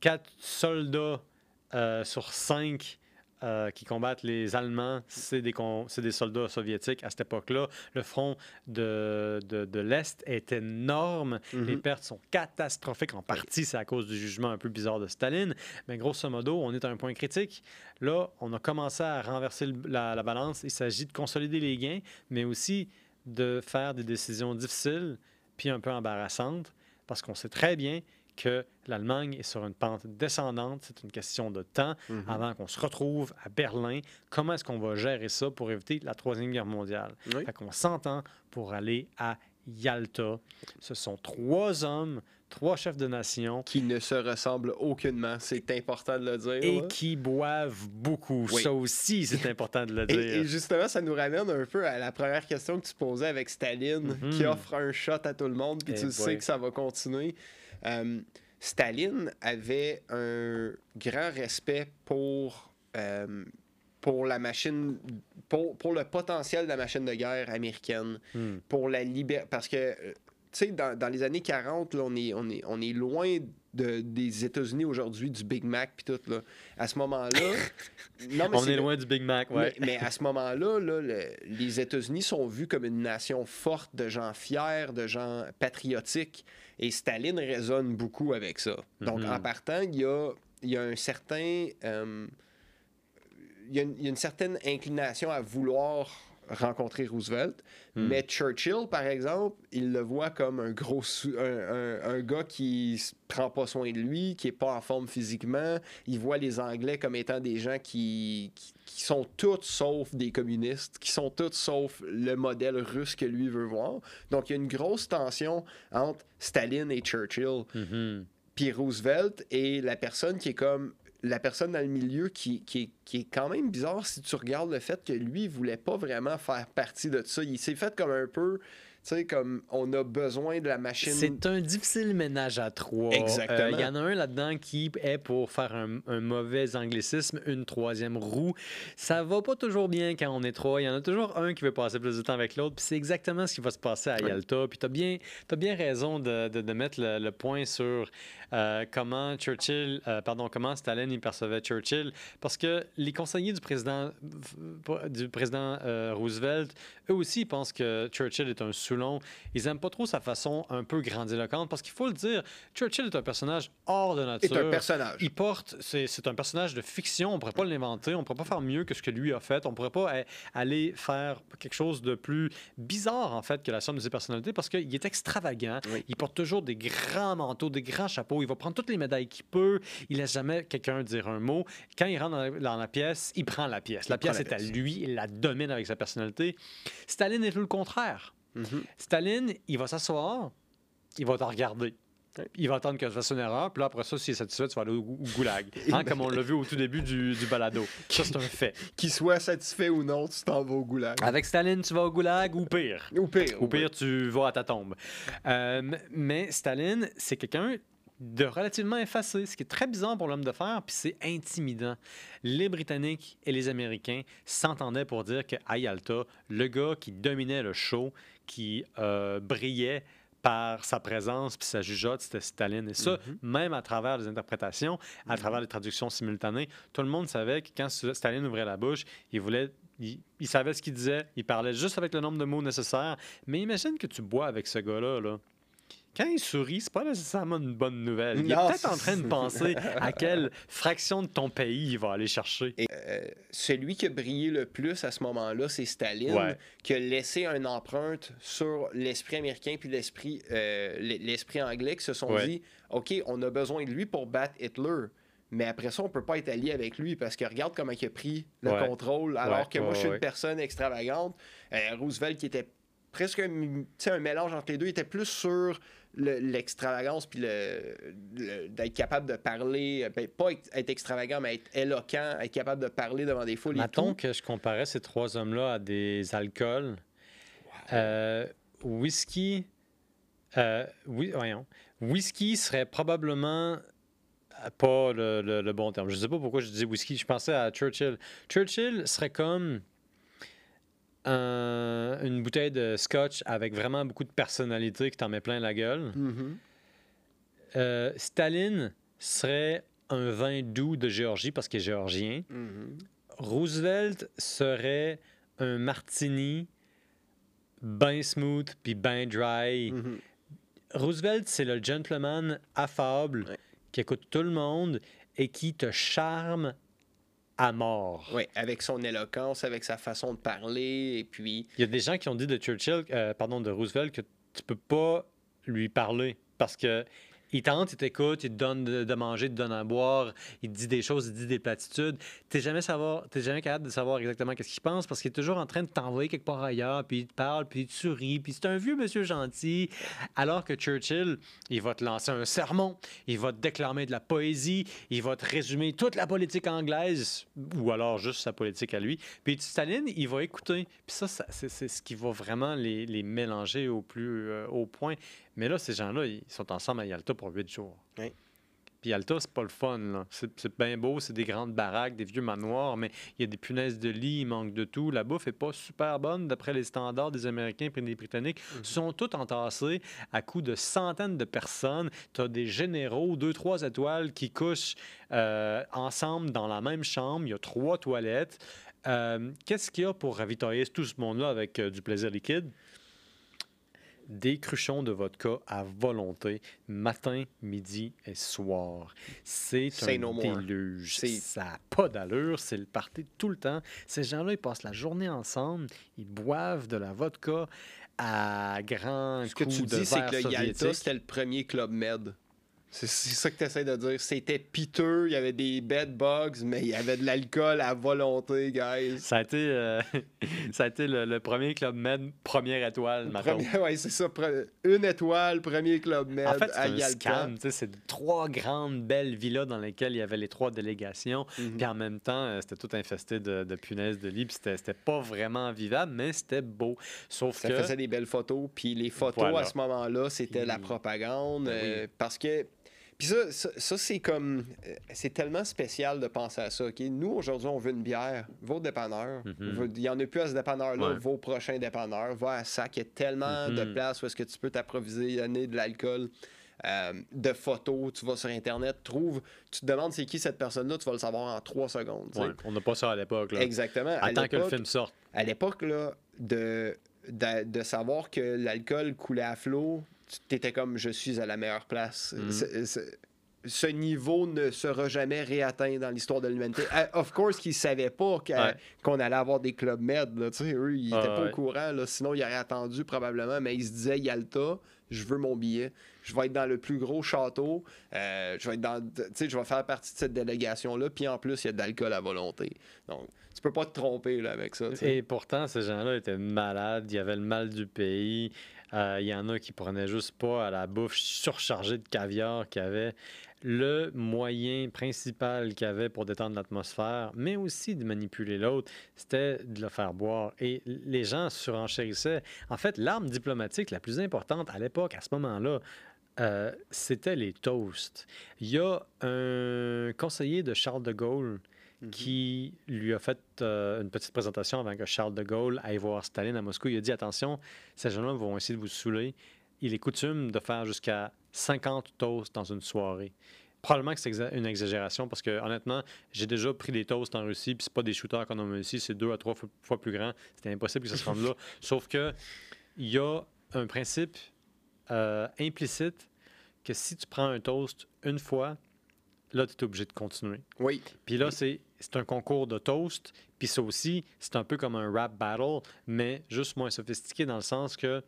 quatre soldats euh, sur cinq euh, qui combattent les Allemands, c'est des, soldats soviétiques à cette époque-là. Le front de, de, de l'Est est énorme. Mhm. Les pertes sont catastrophiques. En partie, c'est à cause du jugement un peu bizarre de Staline. Mais grosso modo, on est à un point critique. Là, on a commencé à renverser la balance. Il s'agit de consolider les gains, mais aussi de faire des décisions difficiles puis un peu embarrassantes, parce qu'on sait très bien que l'Allemagne est sur une pente descendante. C'est une question de temps Mhm. avant qu'on se retrouve à Berlin. Comment est-ce qu'on va gérer ça pour éviter la Troisième Guerre mondiale? Oui. Fait qu'on s'entend pour aller à Yalta. Ce sont trois hommes, trois chefs de nation Qui ne se ressemblent aucunement, c'est important de le dire. et là. qui boivent beaucoup. Oui. Ça aussi, c'est important de le dire. et justement, ça nous ramène un peu à la première question que tu posais avec Staline, Mhm. qui offre un shot à tout le monde, puis Eh tu boy. sais que ça va continuer. Euh, Staline avait un grand respect pour, euh, pour la machine, pour, pour le potentiel de la machine de guerre américaine, Hmm. pour la liberté. Parce que, euh, sais, dans, dans les années 40, là, on, est, on, est, on est loin de, des États-Unis aujourd'hui, du Big Mac, puis tout. Là. À ce moment-là. non, mais On est le- loin du Big Mac, ouais. mais, mais à ce moment-là, là, le- les États-Unis sont vus comme une nation forte, de gens fiers, de gens patriotiques. Et Staline résonne beaucoup avec ça. Donc, Mhm. en partant, il y a, y a un certain. euh, il, y a une certaine inclination à vouloir rencontrer Roosevelt. Hmm. Mais Churchill, par exemple, il le voit comme un gros un, un- un gars qui prend pas soin de lui, qui est pas en forme physiquement. Il voit les Anglais comme étant des gens qui, qui, qui sont tous sauf des communistes, qui sont tous sauf le modèle russe que lui veut voir. Donc il y a une grosse tension entre Staline et Churchill. Mhm. Puis Roosevelt est la personne qui est comme la personne dans le milieu qui, est, quand même bizarre si tu regardes le fait que lui, il voulait pas vraiment faire partie de ça. Il s'est fait comme un peu, sais, comme on a besoin de la machine. C'est un difficile ménage à trois. Exactement. Euh, Il y en a un là-dedans qui est pour faire un, un mauvais anglicisme, une troisième roue. Ça va pas toujours bien quand on est trois. Il y en a toujours un qui veut passer plus de temps avec l'autre. Puis c'est exactement ce qui va se passer à. Yalta. Puis tu as bien, t'as bien raison de, de- de mettre le, le point sur euh, comment Churchill, euh, pardon, comment Staline il percevait Churchill. Parce que les conseillers du président, du président euh, Roosevelt, eux aussi pensent que Churchill est un Ils aiment pas trop sa façon un peu grandiloquente parce qu'il faut le dire, Churchill est un personnage hors de nature. un personnage. Il porte, c'est c'est un personnage de fiction, on pourrait pas l'inventer, on pourrait pas faire mieux que ce que lui a fait, on pourrait pas eh, aller faire quelque chose de plus bizarre en fait que la somme de ses personnalités parce qu'il est extravagant, Oui. il porte toujours des grands manteaux, des grands chapeaux, il va prendre toutes les médailles qu'il peut, il laisse jamais quelqu'un dire un mot. Quand il rentre dans la, dans la pièce, il prend la pièce. La Il pièce la est à lui, il la domine avec sa personnalité. Staline est tout le contraire. Mhm. Staline, il va s'asseoir, il va te regarder. Il va attendre que tu fasses une erreur, puis là, après ça, s'il est satisfait, tu vas aller au, au goulag. Hein, comme on l'a vu au tout début du, du balado. Ça, c'est un fait. Qu'il soit satisfait ou non, tu t'en vas au goulag. Avec Staline, tu vas au goulag ou pire? Ou pire. Au pire, tu vas à ta tombe. Euh, mais Staline, c'est quelqu'un de relativement effacé, ce qui est très bizarre pour l'homme de fer, puis c'est intimidant. Les Britanniques et les Américains s'entendaient pour dire que à Yalta, le gars qui dominait le show, qui euh, brillait par sa présence puis sa jugeote, c'était Staline. Et ça, même à travers les interprétations, à travers les traductions simultanées, tout le monde savait que quand Staline ouvrait la bouche, il voulait il, il savait ce qu'il disait, il parlait juste avec le nombre de mots nécessaires. Mais imagine que tu bois avec ce gars-là. Là. Quand il sourit, c'est pas nécessairement une bonne nouvelle. Il est peut-être en train de penser à quelle fraction de ton pays il va aller chercher. Et, euh, celui qui a brillé le plus à ce moment-là, c'est Staline, Ouais. qui a laissé une empreinte sur l'esprit américain puis l'esprit euh, l'esprit anglais qui se sont Ouais. dit OK, on a besoin de lui pour battre Hitler. Mais après ça, on peut pas être allié avec lui parce que regarde comment il a pris le Ouais. contrôle. Alors que moi, je suis une personne extravagante. Euh, Roosevelt, qui était presque un, mélange entre les deux, il était plus sur le- l'extravagance puis le, le- d'être capable de parler, ben, pas être, extravagant, mais être éloquent, être capable de parler devant des foules. et Mettons que je comparais ces trois hommes-là à des alcools. Euh, whisky. euh, oui, voyons. Whisky serait probablement euh, pas le, le- le bon terme. Je ne sais pas pourquoi je dis whisky. Je pensais à Churchill. Churchill serait comme un- une bouteille de scotch avec vraiment beaucoup de personnalité qui t'en met plein la gueule. Mhm. Euh, Staline serait un vin doux de Géorgie parce qu'il est géorgien. Mhm. Roosevelt serait un martini ben smooth puis ben dry. Mhm. Roosevelt, c'est le gentleman affable Ouais. qui écoute tout le monde et qui te charme à mort. Ouais, avec son éloquence, avec sa façon de parler, et puis Il y a des gens qui ont dit de Churchill, euh, pardon, de Roosevelt, que tu peux pas lui parler parce que Il tente, il t'écoute, il te donne de, manger, il te donne à boire, il te dit des choses, il te dit des platitudes. Tu n'es jamais, capable de savoir exactement qu'est-ce qu'il pense parce qu'il est toujours en train de t'envoyer quelque part ailleurs, puis il te parle, puis te sourit, puis c'est un vieux monsieur gentil. Alors que Churchill, il va te lancer un sermon, il va te déclamer de la poésie, il va te résumer toute la politique anglaise, ou alors juste sa politique à lui. Puis Staline, il va écouter. Puis ça, c'est ce qui va vraiment les, mélanger au plus euh, haut point. Mais là, ces gens-là, ils sont ensemble à Yalta pour huit jours. Oui. Puis Yalta, c'est pas le fun. C'est bien beau, c'est des grandes baraques, des vieux manoirs, mais il y a des punaises de lit, il manque de tout. La bouffe est pas super bonne d'après les standards des Américains et des Britanniques. Ils sont tous entassés à coups de centaines de personnes. Tu as des généraux, deux, trois étoiles qui couchent euh, ensemble dans la même chambre. Il y a trois toilettes. Euh, Qu'est-ce qu'il y a pour ravitailler tout ce monde-là avec euh, du plaisir liquide? Des cruchons de vodka à volonté, matin, midi et soir. C'est un no déluge. Ça n'a pas d'allure, c'est le party tout le temps. Ces gens-là, ils passent la journée ensemble, ils boivent de la vodka à grands Ce que coups tu de dis, c'est que le Yalta, c'était le premier club med. C'est ça que tu essaies de dire. C'était piteux, il y avait des bed bugs, mais il y avait de l'alcool à volonté, guys. Ça a été, euh, ça a été le, le premier Club Med première étoile. Premier- ouais, c'est ça. Une étoile, premier club med En fait, c'est à un C'est trois grandes belles villas dans lesquelles il y avait les trois délégations. Mhm. Puis en même temps, euh, c'était tout infesté de, de punaises de lit. Puis c'était pas vraiment vivable, mais c'était beau. Sauf Ça que. faisait des belles photos. Puis les photos Voilà. à ce moment-là, c'était la Puis- propagande. Ben oui. euh, parce que. Puis ça, ça, ça, c'est comme. euh, C'est tellement spécial de penser à ça. Nous, aujourd'hui, on veut une bière. Va au dépanneur. Mhm. Il n'y en a plus à ce dépanneur-là. Ouais. Va au prochain dépanneur. Va à Sac. Il y a tellement de Mhm. places où est-ce que tu peux t'approvisionner de l'alcool. euh, de photos, tu vas sur Internet, trouve, tu te demandes c'est qui cette personne-là, tu vas le savoir en trois secondes. Ouais, on n'a pas ça à l'époque. là. Exactement. À Attends que le l'époque- film sorte. à l'époque, de, de savoir que l'alcool coulait à flot, tu étais comme je suis à la meilleure place. C'est- ce niveau ne sera jamais réatteint dans l'histoire de l'humanité. Ah, of course qu'ils ne savaient pas Ouais. qu'on allait avoir des clubs med. Là, eux, ils n'étaient Ah, pas ouais. au courant. Là, sinon, ils auraient attendu probablement. Mais ils se disaient Yalta, je veux mon billet. Je vais être dans le plus gros château. euh, je vais être dans. Je vais faire partie de cette délégation-là. Puis en plus, il y a de l'alcool à volonté. Donc, tu peux pas te tromper là, avec ça. Et pourtant, ces gens-là étaient malades. Il y avait le mal du pays. Euh, il y en a qui prenaient juste pas à la bouffe surchargée de caviar qu'il y avait. Le moyen principal qu'il y avait pour détendre l'atmosphère, mais aussi de manipuler l'autre, c'était de le faire boire. Et les gens surenchérissaient. En fait, l'arme diplomatique la plus importante à l'époque, à ce moment-là, euh, c'était les toasts. Il y a un conseiller de Charles de Gaulle Mhm. qui lui a fait euh, une petite présentation avant que Charles de Gaulle aille voir Staline à Moscou. Il a dit Attention, ces gens-là vont essayer de vous saouler. Il est coutume de faire jusqu'à 50 toasts dans une soirée. Probablement que c'est une exagération parce que, honnêtement, j'ai déjà pris des toasts en Russie, puis c'est pas des shooters qu'on a ici, c'est deux à trois fois, fois plus grand. C'était impossible que ça se rende là. Sauf que il y a un principe euh, implicite que si tu prends un toast une fois, là, tu es obligé de continuer. Oui. Puis là, c'est c'est un concours de toast. Puis ça aussi, c'est un peu comme un rap battle, mais juste moins sophistiqué dans le sens que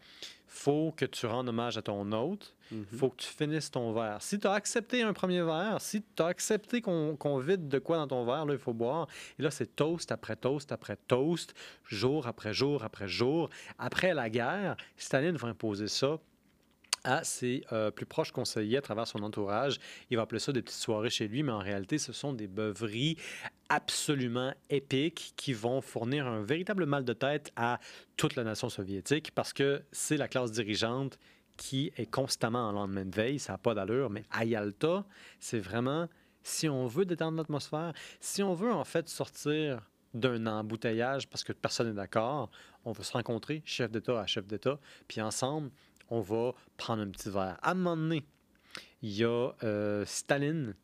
faut que tu rendes hommage à ton hôte. Mhm. faut que tu finisses ton verre. Si tu as accepté un premier verre, si tu as accepté qu'on qu'on vide de quoi dans ton verre, là, il faut boire. Et là, c'est toast après toast après toast, jour après jour après jour. Après la guerre, Staline va imposer ça à ses euh, plus proches conseillers à travers son entourage. Il va appeler ça des petites soirées chez lui, mais en réalité, ce sont des beuveries absolument épiques qui vont fournir un véritable mal de tête à toute la nation soviétique parce que c'est la classe dirigeante qui est constamment en lendemain de veille, ça n'a pas d'allure, mais à Yalta, c'est vraiment, si on veut détendre l'atmosphère, si on veut en fait sortir d'un embouteillage parce que personne n'est d'accord, on va se rencontrer, chef d'État à chef d'État, puis ensemble, on va prendre un petit verre. À un moment donné, il y a euh, Staline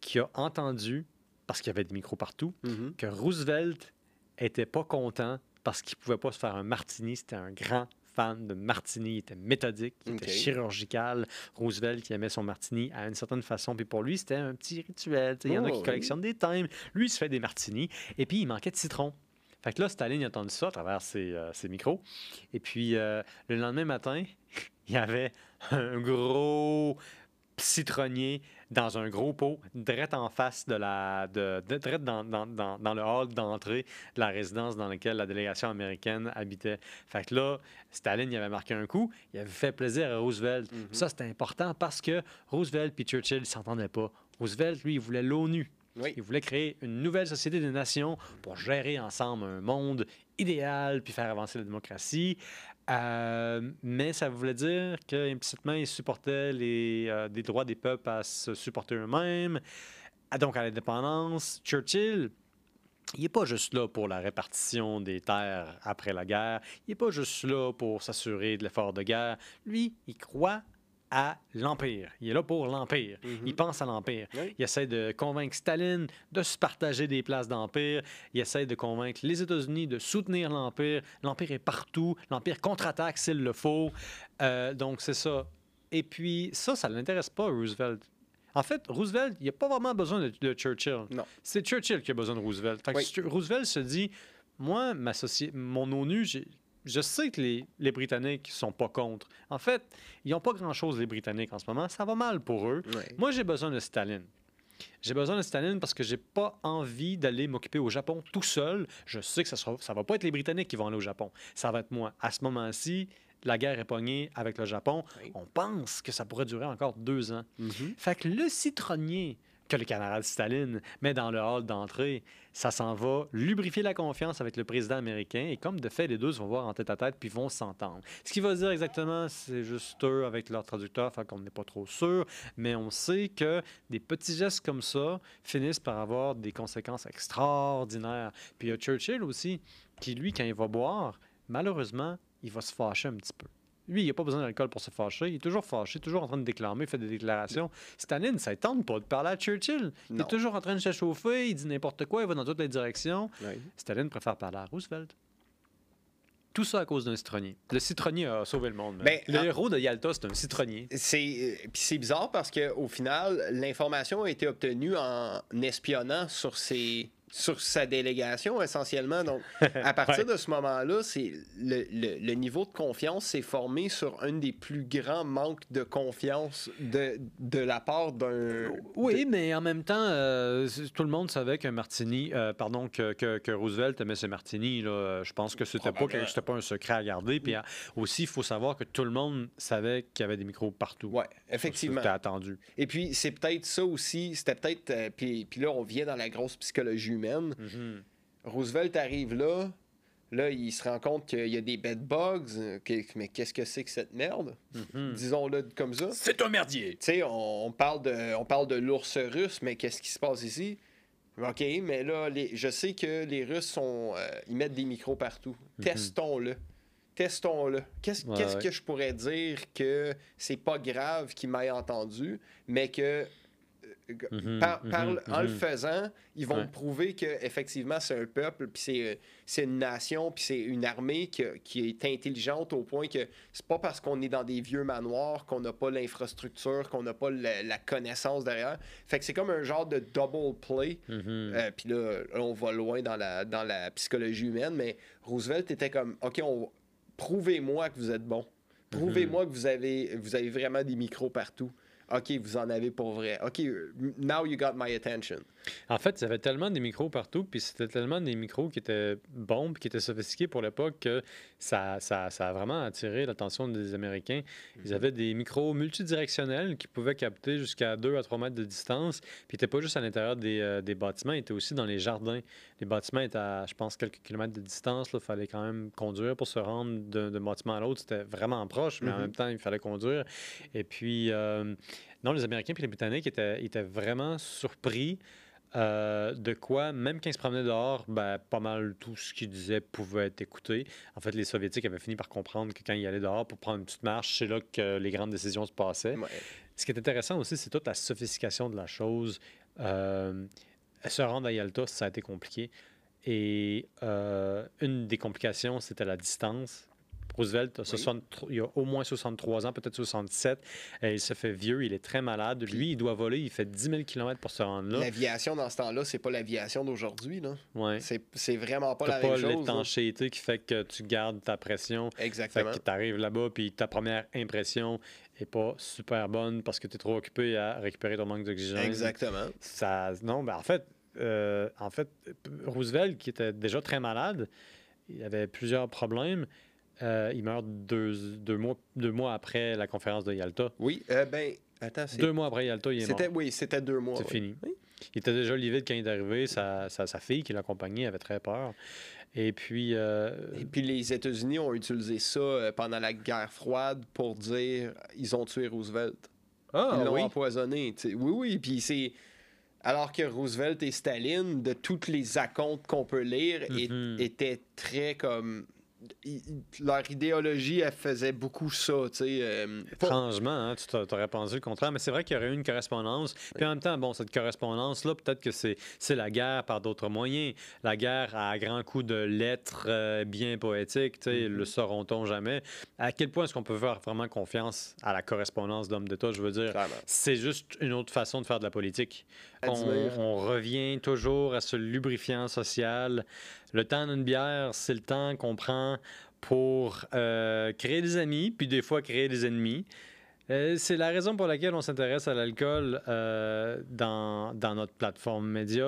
qui a entendu, parce qu'il y avait des micros partout, Mhm. que Roosevelt était pas content parce qu'il pouvait pas se faire un martini. C'était un grand fan de martini. Il était méthodique, il était chirurgical. Roosevelt qui aimait son martini à une certaine façon. Puis pour lui, c'était un petit rituel. Il y en a Oh, qui oui. collectionnent des timbres. Lui, il se fait des martinis. Et puis, il manquait de citron. Fait que là, Staline a entendu ça à travers ses, euh, ses micros. Et puis, euh, le lendemain matin, il y avait un gros citronnier dans un gros pot, direct en face de la. De, de- direct dans, dans- dans- dans le hall d'entrée de la résidence dans laquelle la délégation américaine habitait. Fait que là, Staline, il avait marqué un coup, il avait fait plaisir à Roosevelt. Mhm. Ça, c'était important parce que Roosevelt et Churchill ne s'entendaient pas. Roosevelt, lui, il voulait l'ONU. Oui. Il voulait créer une nouvelle société des nations pour gérer ensemble un monde idéal puis faire avancer la démocratie. Euh, mais ça voulait dire qu'implicitement, il supportait les, euh, des droits des peuples à se supporter eux-mêmes, à- donc à l'indépendance. Churchill, il n'est pas juste là pour la répartition des terres après la guerre. Il n'est pas juste là pour s'assurer de l'effort de guerre. Lui, il croit à l'Empire. Il est là pour l'Empire. Mhm. Il pense à l'Empire. Oui. Il essaie de convaincre Staline de se partager des places d'Empire. Il essaie de convaincre les États-Unis de soutenir l'Empire. L'Empire est partout. L'Empire contre-attaque s'il le faut. Euh, donc, c'est ça. Et puis, ça, ça ne l'intéresse pas, Roosevelt. En fait, Roosevelt, il n'a pas vraiment besoin de, de Churchill. Non. C'est Churchill qui a besoin de Roosevelt. Fait Oui. Roosevelt se dit, moi, ma mon ONU, je sais que les, les Britanniques sont pas contre. En fait, ils n'ont pas grand-chose, les Britanniques, en ce moment. Ça va mal pour eux. Moi, j'ai besoin de Staline. J'ai besoin de Staline parce que j'ai pas envie d'aller m'occuper au Japon tout seul. Je sais que ça sera, ça va pas être les Britanniques qui vont aller au Japon. Ça va être moi. À ce moment-ci, la guerre est pognée avec le Japon. Oui. On pense que ça pourrait durer encore deux ans. Mhm. Fait que le citronnier que le camarade Staline met dans le hall d'entrée, ça s'en va lubrifier la confiance avec le président américain. Et comme de fait, les deux vont voir en tête à tête puis vont s'entendre. Ce qu'il va dire exactement, c'est juste eux avec leur traducteur, fait qu'on n'est pas trop sûr. Mais on sait que des petits gestes comme ça finissent par avoir des conséquences extraordinaires. Puis il y a Churchill aussi, qui lui, quand il va boire, malheureusement, il va se fâcher un petit peu. Lui, il n'a pas besoin d'alcool pour se fâcher. Il est toujours fâché, toujours en train de déclamer, il fait des déclarations. Staline, ça ne tente pas de parler à Churchill. Il Non. est toujours en train de s'échauffer, il dit n'importe quoi, il va dans toutes les directions. Ouais. Staline préfère parler à Roosevelt. Tout ça à cause d'un citronnier. Le citronnier a sauvé le monde. Ben, le en- héros de Yalta, c'est un citronnier. C'est euh, c'est bizarre parce que au final, l'information a été obtenue en espionnant sur ses sur sa délégation essentiellement. Donc, à partir Ouais. de ce moment-là, c'est le, le- le niveau de confiance s'est formé sur un des plus grands manques de confiance de, de la part d'un. Oui, mais en même temps, euh, tout le monde savait que Martini, euh, pardon, que, que- que Roosevelt aimait ses martinis. Là. Je pense que c'était pas, que- c'était pas un secret à garder. Puis euh, aussi, il faut savoir que tout le monde savait qu'il y avait des micros partout. Ouais, effectivement. C'était attendu. Et puis, c'est peut-être ça aussi. C'était peut-être. euh, puis, puis là, on vient dans la grosse psychologie humaine. Mhm. Roosevelt arrive là. Là, il se rend compte qu'il y a des bedbugs. euh, que- mais qu'est-ce que c'est que cette merde? Mhm. Disons-le comme ça. Tu C'est un merdier. sais, on, on parle de, on parle de l'ours russe, mais qu'est-ce qui se passe ici? OK, mais là, les- je sais que les Russes sont, euh, ils mettent des micros partout. Testons-le. Testons-le. Qu'est-ce Ouais, qu'est-ce ouais. que je pourrais dire que c'est pas grave qu'il m'ait entendu, mais que par, par- mhm, en le mhm. faisant, ils vont Ouais. prouver que effectivement c'est un peuple, puis c'est, c'est une nation, puis c'est une armée qui, qui est intelligente au point que c'est pas parce qu'on est dans des vieux manoirs qu'on n'a pas l'infrastructure, qu'on n'a pas la, la connaissance derrière. Fait que c'est comme un genre de double play. Euh, puis là, là, on va loin dans la, dans la psychologie humaine, mais Roosevelt était comme OK, on, prouvez-moi que vous êtes bon. Prouvez-moi que vous avez, vous avez vraiment des micros partout. OK, vous en avez pour vrai. OK, now you got my attention. En fait, il y avait tellement des micros partout, puis c'était tellement des micros qui étaient bons, puis qui étaient sophistiqués pour l'époque, que ça, ça, ça a vraiment attiré l'attention des Américains. Ils avaient des micros multidirectionnels qui pouvaient capter jusqu'à 2 à 3 mètres de distance, puis ils n'étaient pas juste à l'intérieur des, euh, des bâtiments, ils étaient aussi dans les jardins. Les bâtiments étaient à, je pense, quelques kilomètres de distance. Il fallait quand même conduire pour se rendre d'un d'un bâtiment à l'autre. C'était vraiment proche, mais en Mhm. même temps, il fallait conduire. Et puis, euh, non, les Américains et les Britanniques étaient, étaient vraiment surpris euh, de quoi, même quand ils se promenaient dehors, ben, pas mal tout ce qu'ils disaient pouvait être écouté. En fait, les Soviétiques avaient fini par comprendre que quand ils allaient dehors pour prendre une petite marche, c'est là que les grandes décisions se passaient. Ouais. Ce qui est intéressant aussi, c'est toute la sophistication de la chose. Euh, se rendre à Yalta, ça a été compliqué. Et euh, une des complications, c'était la distance. Roosevelt, a Oui. 63 il a au moins 63 ans, peut-être 67. Euh, il se fait vieux, il est très malade. Lui, il doit voler, il fait 10 000 km pour se rendre là. L'aviation dans ce temps-là, c'est pas l'aviation d'aujourd'hui. là. Ouais. C'est c'est vraiment pas T'as la pas même chose. là. l'étanchéité qui fait que tu gardes ta pression. Fait Exactement. que tu arrives là-bas, puis ta première impression est pas super bonne parce que tu es trop occupé à récupérer ton manque d'oxygène. Exactement. Ça, non, ben en fait, euh, en fait, Roosevelt, qui était déjà très malade, il avait plusieurs problèmes. Euh, il meurt deux, deux mois, deux mois après la conférence de Yalta. Oui, euh, ben, attends, c'est- Deux mois après Yalta, il est mort. c'était oui, c'était deux mois. C'est oui. fini. Oui. Il était déjà livide quand il est arrivé. Sa, sa, sa fille qui l'accompagnait avait très peur. Et puis, euh, Et puis les États-Unis ont utilisé ça pendant la guerre froide pour dire ils ont tué Roosevelt. ah, Ils l'ont oui. empoisonné. Oui, oui. Puis c'est. Alors que Roosevelt et Staline, de toutes les acomptes qu'on peut lire, Mhm. étaient très comme. Leur idéologie, elle faisait beaucoup ça, tu sais. euh, pas- Étrangement, hein, tu t'a- t'aurais pensé le contraire, mais c'est vrai qu'il y aurait eu une correspondance. Puis en même temps, bon, cette correspondance-là, peut-être que c'est la guerre par d'autres moyens. La guerre à grands coups de lettres euh, bien poétiques, tu sais, Mhm. le sauront-on jamais? À quel point est-ce qu'on peut faire vraiment confiance à la correspondance d'hommes d'État? Je veux dire, c'est juste une autre façon de faire de la politique. On revient toujours à ce lubrifiant social. Le temps d'une bière, c'est le temps qu'on prend pour euh, créer des amis, puis des fois créer des ennemis. Euh, c'est la raison pour laquelle on s'intéresse à l'alcool euh, dans, dans notre plateforme média.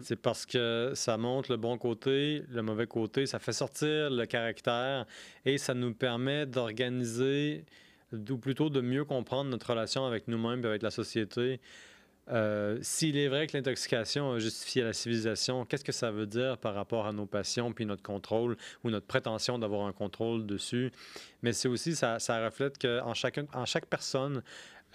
C'est parce que ça montre le bon côté, le mauvais côté, ça fait sortir le caractère et ça nous permet d'organiser, ou plutôt de mieux comprendre notre relation avec nous-mêmes et avec la société. Euh, S'il est vrai que l'intoxication a justifié la civilisation, qu'est-ce que ça veut dire par rapport à nos passions puis notre contrôle ou notre prétention d'avoir un contrôle dessus? Mais c'est aussi, ça, reflète qu'en en chaque personne,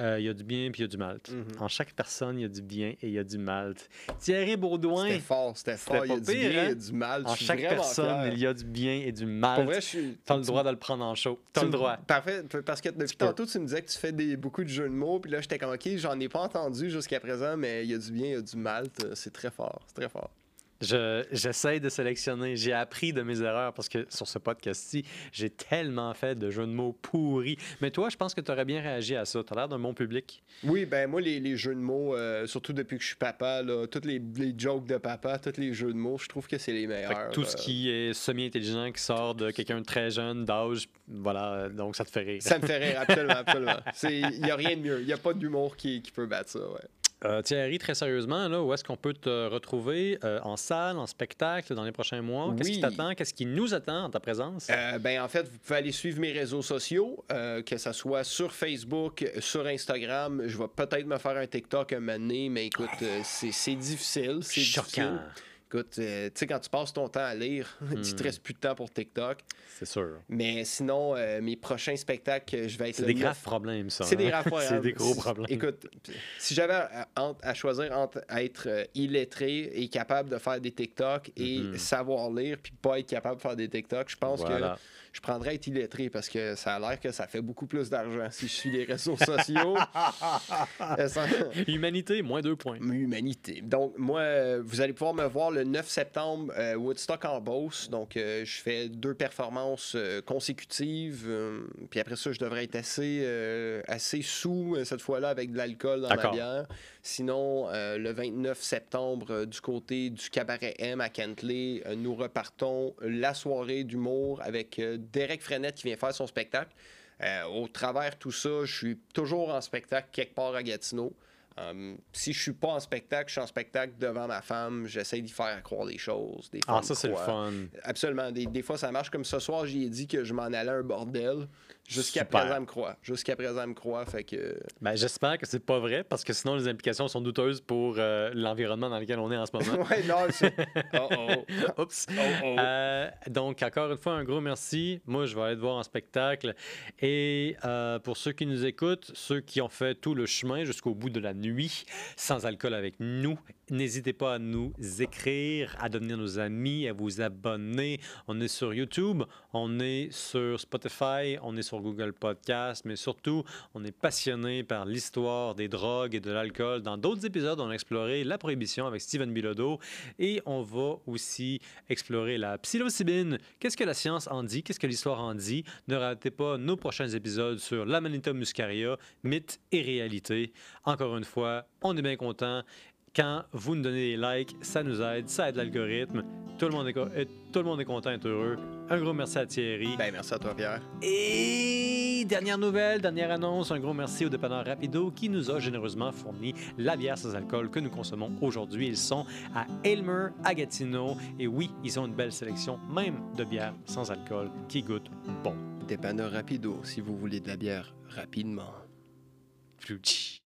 euh, il y a du bien puis il y a du mal. Mhm. En chaque personne, il y a du bien et il y a du mal. Thierry Baudouin, C'était fort, c'était fort. Il y a du pire, bien, y hein? du mal. en chaque personne, il y a du bien et du Pour mal. vrai, je suis. Tu as le droit de le prendre en chaud. Tu as tu- le droit. Parfait, parce que depuis tantôt, tu me disais que tu fais des, beaucoup de jeux de mots, puis là, j'étais comme, OK, j'en ai pas entendu jusqu'à présent, mais il y a du bien, il y a du mal. C'est très fort, c'est très fort. Je- J'essaie de sélectionner. J'ai appris de mes erreurs parce que sur ce podcast-ci, j'ai tellement fait de jeux de mots pourris. Mais toi, je pense que tu aurais bien réagi à ça. Tu as l'air d'un bon public. Oui, ben moi, les, les jeux de mots, euh, surtout depuis que je suis papa, là, tous les, les jokes de papa, tous les jeux de mots, je trouve que c'est les meilleurs. tout ce qui est semi-intelligent qui sort de quelqu'un de très jeune, d'âge, voilà, donc ça te fait rire. Ça me fait rire, absolument, absolument. Il n'y a rien de mieux. Il n'y a pas d'humour qui, qui peut battre ça, ouais. Euh, Thierry, très sérieusement, là, où est-ce qu'on peut te retrouver euh, en salle, en spectacle dans les prochains mois? Qu'est-ce qui t'attend? Qu'est-ce qui nous attend en ta présence? Euh, ben, en fait, vous pouvez aller suivre mes réseaux sociaux, que ce soit sur Facebook, sur Instagram. Je vais peut-être me faire un TikTok un moment donné, mais écoute, c'est difficile. C'est Choquant. difficile. Écoute, euh, tu sais, quand tu passes ton temps à lire, tu Hmm. te restes plus de temps pour TikTok. C'est sûr. Mais sinon, euh, mes prochains spectacles, je vais être C'est des graves problèmes, ça. C'est des hein? graves problèmes. C'est des gros problèmes. Écoute, si j'avais à, choisir entre être euh, illettré et capable de faire des TikTok et Mhm. savoir lire puis pas être capable de faire des TikTok, je pense Voilà. que je prendrais être illettré parce que ça a l'air que ça fait beaucoup plus d'argent si je suis les réseaux sociaux. Euh, ça- Humanité, moins deux points. Humanité. Donc, moi, euh, vous allez pouvoir me voir le 9 septembre, euh, Woodstock en Beauce. Donc, euh, je fais deux performances euh, consécutives. puis après ça, je devrais être assez, assez sous, cette fois-là, avec de l'alcool dans D'accord. bière. Sinon, le 29 septembre, du côté du Cabaret M à Kentley, nous repartons la soirée d'humour avec Derek Frenette qui vient faire son spectacle. Euh, au travers tout ça, je suis toujours en spectacle quelque part à Gatineau. Um, si je suis pas en spectacle, je suis en spectacle devant ma femme, j'essaie d'y faire croire des choses. Des Ah, ça, c'est le fun. Absolument. Des, des fois, ça marche. Comme ce soir, j'y ai dit que je m'en allais à un bordel. Jusqu'à présent, elle me croit. Jusqu'à présent, elle me croit. Fait que. Ben, J'espère que c'est pas vrai, parce que sinon, les implications sont douteuses pour euh, l'environnement dans lequel on est en ce moment. ouais, non, c'est. Oh, oh. Oups. Oh, oh. Euh, donc, encore une fois, un gros merci. Moi, je vais aller te voir en spectacle. Et euh, pour ceux qui nous écoutent, ceux qui ont fait tout le chemin jusqu'au bout de la nuit sans alcool avec nous. N'hésitez pas à nous écrire, à devenir nos amis, à vous abonner. On est sur YouTube, on est sur Spotify, on est sur Google Podcast, mais surtout, on est passionné par l'histoire des drogues et de l'alcool. Dans d'autres épisodes, on a exploré la prohibition avec Steven Bilodeau et on va aussi explorer la psilocybine. Qu'est-ce que la science en dit? Qu'est-ce que l'histoire en dit? Ne ratez pas nos prochains épisodes sur l'Amanita muscaria, mythe et réalité. Encore une fois, on est bien content. Quand vous nous donnez des likes, ça nous aide, ça aide l'algorithme. Tout, le monde est co- et tout le monde est content et heureux. Un gros merci à Thierry. Ben, merci à toi, Pierre. Et dernière nouvelle, dernière annonce, un gros merci au dépanneur Rapido qui nous a généreusement fourni la bière sans alcool que nous consommons aujourd'hui. Ils sont à Aylmer, à Gatineau. Et oui, ils ont une belle sélection, même de bières sans alcool, qui goûtent bon. Dépanneur rapido, si vous voulez de la bière rapidement. Flouchi.